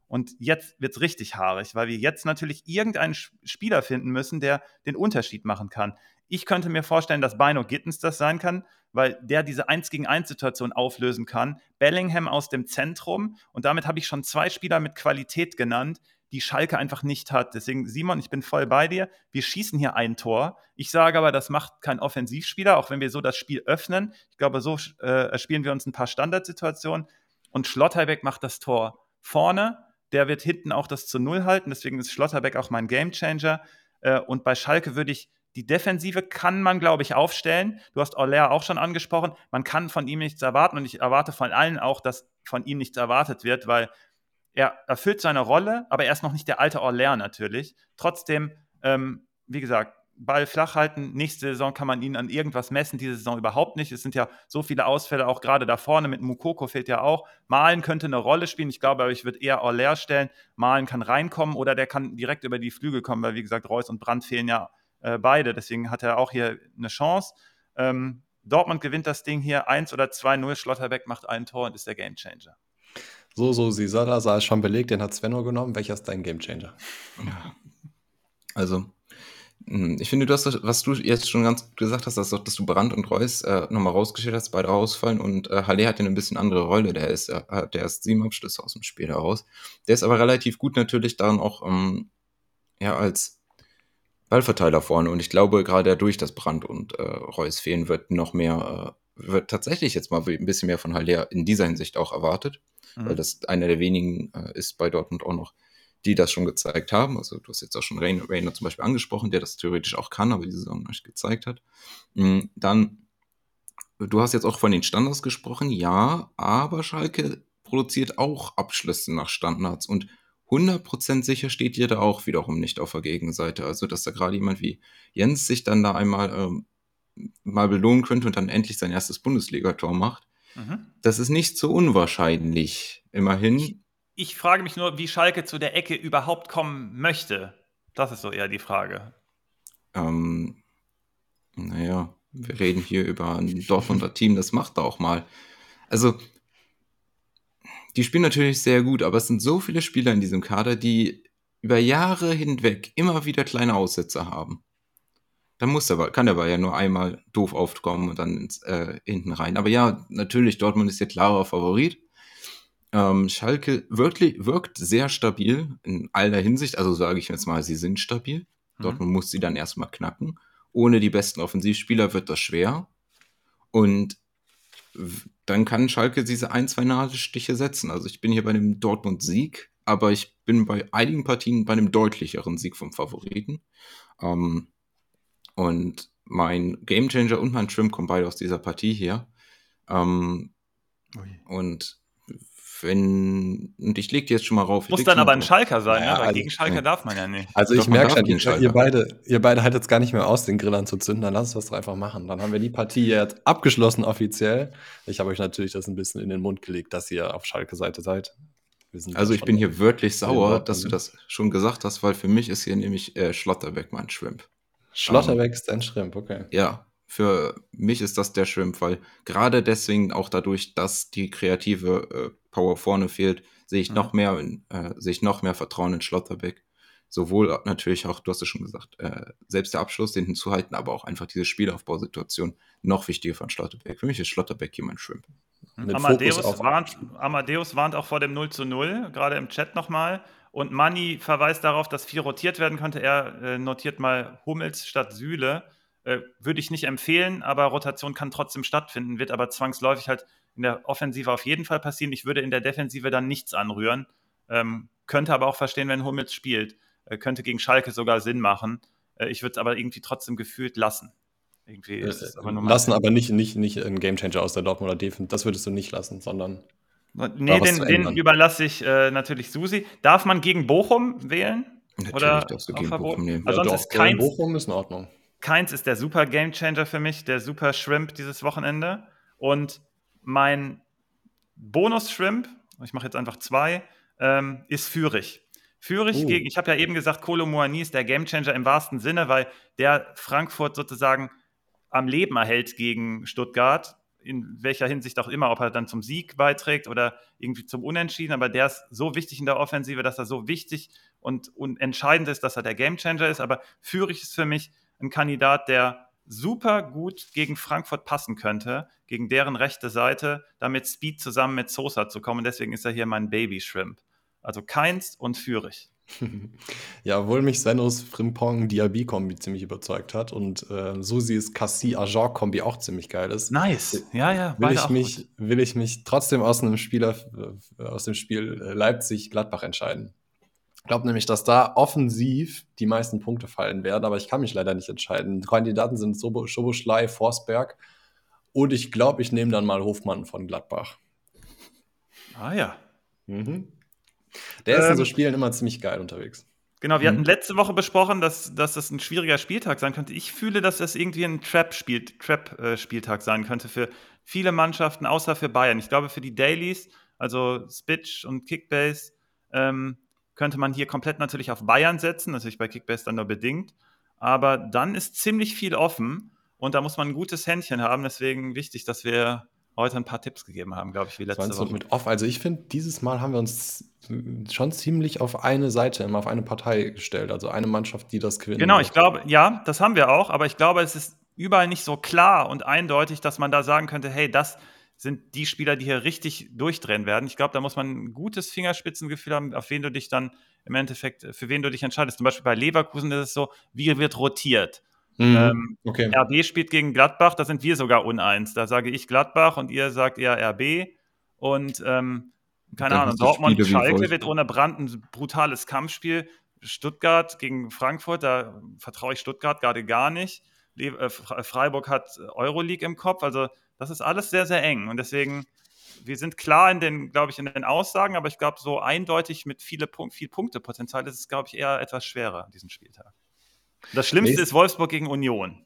Und jetzt wird es richtig haarig, weil wir jetzt natürlich irgendeinen Spieler finden müssen, der den Unterschied machen kann. Ich könnte mir vorstellen, dass Bino Gittens das sein kann, weil der diese 1 gegen 1 Situation auflösen kann. Bellingham aus dem Zentrum und damit habe ich schon zwei Spieler mit Qualität genannt, die Schalke einfach nicht hat. Deswegen, Simon, ich bin voll bei dir. Wir schießen hier ein Tor. Ich sage aber, das macht kein Offensivspieler, auch wenn wir so das Spiel öffnen. Ich glaube, so äh, spielen wir uns ein paar Standardsituationen. Und Schlotterbeck macht das Tor vorne. Der wird hinten auch das zu Null halten. Deswegen ist Schlotterbeck auch mein Gamechanger. Äh, und bei Schalke würde ich die Defensive kann man, glaube ich, aufstellen. Du hast Orler auch schon angesprochen. Man kann von ihm nichts erwarten und ich erwarte von allen auch, dass von ihm nichts erwartet wird, weil er erfüllt seine Rolle, aber er ist noch nicht der alte Orler natürlich. Trotzdem, ähm, wie gesagt, Ball flach halten. Nächste Saison kann man ihn an irgendwas messen, diese Saison überhaupt nicht. Es sind ja so viele Ausfälle, auch gerade da vorne mit Mukoko fehlt ja auch. Malen könnte eine Rolle spielen. Ich glaube aber, ich würde eher Orler stellen. Malen kann reinkommen oder der kann direkt über die Flügel kommen, weil wie gesagt, Reus und Brandt fehlen ja äh, beide. Deswegen hat er auch hier eine Chance. Ähm, Dortmund gewinnt das Ding hier 1 oder 2-0. Schlotterbeck macht ein Tor und ist der Gamechanger. So, so, sie Salazar ist schon belegt, den hat Svenno genommen. Welcher ist dein Gamechanger? Also, hm, ich finde, du hast, was du jetzt schon ganz gesagt hast, dass, dass du Brandt und Reus äh, nochmal rausgestellt hast, beide rausfallen und äh, Halle hat ja eine bisschen andere Rolle. Der ist, äh, der ist sieben Abschlüsse aus dem Spiel heraus. Der ist aber relativ gut natürlich darin auch ähm, ja, als Ballverteiler vorne. Und ich glaube, gerade dadurch, dass Brandt und äh, Reus fehlen, wird noch mehr, äh, wird tatsächlich jetzt mal ein bisschen mehr von Halle in dieser Hinsicht auch erwartet, mhm. weil das einer der wenigen äh, ist bei Dortmund auch noch die das schon gezeigt haben. Also du hast jetzt auch schon Rainer, Rainer zum Beispiel angesprochen, der das theoretisch auch kann, aber diese Saison nicht gezeigt hat. Mm, dann, du hast jetzt auch von den Standards gesprochen, ja, aber Schalke produziert auch Abschlüsse nach Standards und 100% sicher steht ihr da auch wiederum nicht auf der Gegenseite. Also, dass da gerade jemand wie Jens sich dann da einmal ähm, mal belohnen könnte und dann endlich sein erstes Bundesligator macht. Mhm. Das ist nicht so unwahrscheinlich. Immerhin ich frage mich nur, wie Schalke zu der Ecke überhaupt kommen möchte. Das ist so eher die Frage. Ähm, naja, wir reden hier über ein Dortmunder Team, das macht da auch mal. Also, die spielen natürlich sehr gut, aber es sind so viele Spieler in diesem Kader, die über Jahre hinweg immer wieder kleine Aussätze haben. Dann muss der, kann der Ball ja nur einmal doof aufkommen und dann ins, äh, hinten rein. Aber ja, natürlich, Dortmund ist der klare Favorit. Ähm, Schalke wirklich, wirkt sehr stabil in aller Hinsicht. Also sage ich jetzt mal, sie sind stabil. Mhm. Dortmund muss sie dann erstmal knacken. Ohne die besten Offensivspieler wird das schwer. Und dann kann Schalke diese ein, zwei Nadelstiche setzen. Also ich bin hier bei dem Dortmund-Sieg, aber ich bin bei einigen Partien bei einem deutlicheren Sieg vom Favoriten. Ähm, und mein Gamechanger und mein Trim kommen beide aus dieser Partie hier. Ähm, und wenn, und ich leg die jetzt schon mal rauf. Muss dann aber ein Schalker sein, ja, ne? weil also, gegen Schalker ja. darf man ja nicht. Also ich merke schon, ihr, ihr, beide, ihr beide haltet es gar nicht mehr aus, den Grillern zu zünden, dann lasst uns das doch einfach machen. Dann haben wir die Partie jetzt abgeschlossen offiziell. Ich habe euch natürlich das ein bisschen in den Mund gelegt, dass ihr auf Schalke-Seite seid. Also ich bin hier wirklich sauer, dass du das schon gesagt hast, weil für mich ist hier nämlich äh, Schlotterbeck mein Shrimp. Schlotterbeck ist dein Shrimp, okay. Ja, für mich ist das der Shrimp, weil gerade deswegen auch dadurch, dass die kreative äh, Power vorne fehlt, sehe ich mhm. noch mehr, äh, sehe ich noch mehr Vertrauen in Schlotterbeck. Sowohl natürlich auch, du hast es schon gesagt, äh, selbst der Abschluss, den hinzuhalten, aber auch einfach diese Spielaufbausituation noch wichtiger von Schlotterbeck. Für mich ist Schlotterbeck jemand Shrimp. Amadeus warnt, Amadeus warnt auch vor dem 0 zu 0, gerade im Chat nochmal. Und Manni verweist darauf, dass viel rotiert werden könnte. Er äh, notiert mal Hummels statt Sühle. Äh, würde ich nicht empfehlen, aber Rotation kann trotzdem stattfinden, wird aber zwangsläufig halt in der Offensive auf jeden Fall passieren. Ich würde in der Defensive dann nichts anrühren. Ähm, könnte aber auch verstehen, wenn Hummels spielt. Äh, könnte gegen Schalke sogar Sinn machen. Äh, ich würde es aber irgendwie trotzdem gefühlt lassen. Irgendwie ist es aber lassen, aber nicht, nicht, nicht ein Gamechanger aus der Dortmunder Defense. Das würdest du nicht lassen, sondern. Nee, den, den überlasse ich äh, natürlich Susi. Darf man gegen Bochum wählen? Natürlich Oder darfst du gegen Bochum nehmen. Also ja, sonst ist keins, Bochum ist in Ordnung. Keins ist der super Gamechanger für mich, der super Shrimp dieses Wochenende. Und mein Bonus-Shrimp, ich mache jetzt einfach zwei, ähm, ist Fürich. Fürich uh. gegen, ich habe ja eben gesagt, Kolo Moani ist der Gamechanger im wahrsten Sinne, weil der Frankfurt sozusagen am Leben erhält gegen Stuttgart, in welcher Hinsicht auch immer, ob er dann zum Sieg beiträgt oder irgendwie zum Unentschieden, aber der ist so wichtig in der Offensive, dass er so wichtig und, und entscheidend ist, dass er der Gamechanger ist. Aber Fürich ist für mich ein Kandidat, der super gut gegen Frankfurt passen könnte, gegen deren rechte Seite, damit Speed zusammen mit Sosa zu kommen. Deswegen ist er hier mein Baby Shrimp. Also Keins und Fürich. Ja, obwohl mich Senos Frimpong Diaby Kombi ziemlich überzeugt hat und äh, Susis Cassie Ajor Kombi auch ziemlich geil ist. Nice. Ja, ja. Will ich mich, will ich mich trotzdem aus einem Spieler, äh, aus dem Spiel äh, Leipzig Gladbach entscheiden. glaube nämlich, dass da offensiv die meisten Punkte fallen werden, aber ich kann mich leider nicht entscheiden. Die Kandidaten sind Schoboschlei, Forsberg und ich glaube, ich nehme dann mal Hofmann von Gladbach. Ah ja. Mhm. Der ähm, ist in so ähm, Spielen immer ziemlich geil unterwegs. Genau, wir mhm. hatten letzte Woche besprochen, dass, dass das ein schwieriger Spieltag sein könnte. Ich fühle, dass das irgendwie ein Trap-Spieltag Trap, äh, sein könnte für viele Mannschaften, außer für Bayern. Ich glaube, für die Dailies, also Spitch und Kickbase, ähm, könnte man hier komplett natürlich auf Bayern setzen, natürlich bei Kickbase dann nur bedingt. Aber dann ist ziemlich viel offen und da muss man ein gutes Händchen haben. Deswegen wichtig, dass wir heute ein paar Tipps gegeben haben, glaube ich, wie letzte Woche. Mit off. Also ich finde, dieses Mal haben wir uns schon ziemlich auf eine Seite, immer auf eine Partei gestellt. Also eine Mannschaft, die das gewinnt. Genau, ich glaube, ja, das haben wir auch. Aber ich glaube, es ist überall nicht so klar und eindeutig, dass man da sagen könnte, hey, das sind die Spieler, die hier richtig durchdrehen werden. Ich glaube, da muss man ein gutes Fingerspitzengefühl haben, auf wen du dich dann im Endeffekt, für wen du dich entscheidest. Zum Beispiel bei Leverkusen ist es so, wie wird rotiert. Mhm, ähm, okay. RB spielt gegen Gladbach, da sind wir sogar uneins. Da sage ich Gladbach und ihr sagt eher RB. Und ähm, keine Dann Ahnung, Dortmund, Schalke wird ohne Brand ein brutales Kampfspiel. Stuttgart gegen Frankfurt, da vertraue ich Stuttgart gerade gar nicht. Äh, Freiburg hat Euroleague im Kopf. Also das ist alles sehr, sehr eng. Und deswegen, wir sind klar in den, glaube ich, in den Aussagen, aber ich glaube, so eindeutig mit viele viel Punktepotenzial ist es, glaube ich, eher etwas schwerer, diesen Spieltag. Das Schlimmste Nächste. ist Wolfsburg gegen Union.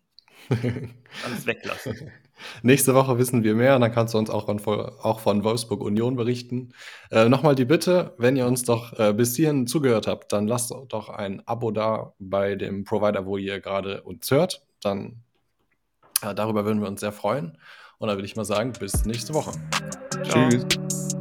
Alles weglassen. Nächste Woche wissen wir mehr, dann kannst du uns auch von, auch von Wolfsburg Union berichten. Äh, Nochmal die Bitte, wenn ihr uns doch äh, bis hierhin zugehört habt, dann lasst doch ein Abo da bei dem Provider, wo ihr gerade uns hört. Dann äh, darüber würden wir uns sehr freuen. Und dann würde ich mal sagen, bis nächste Woche. Ciao. Tschüss.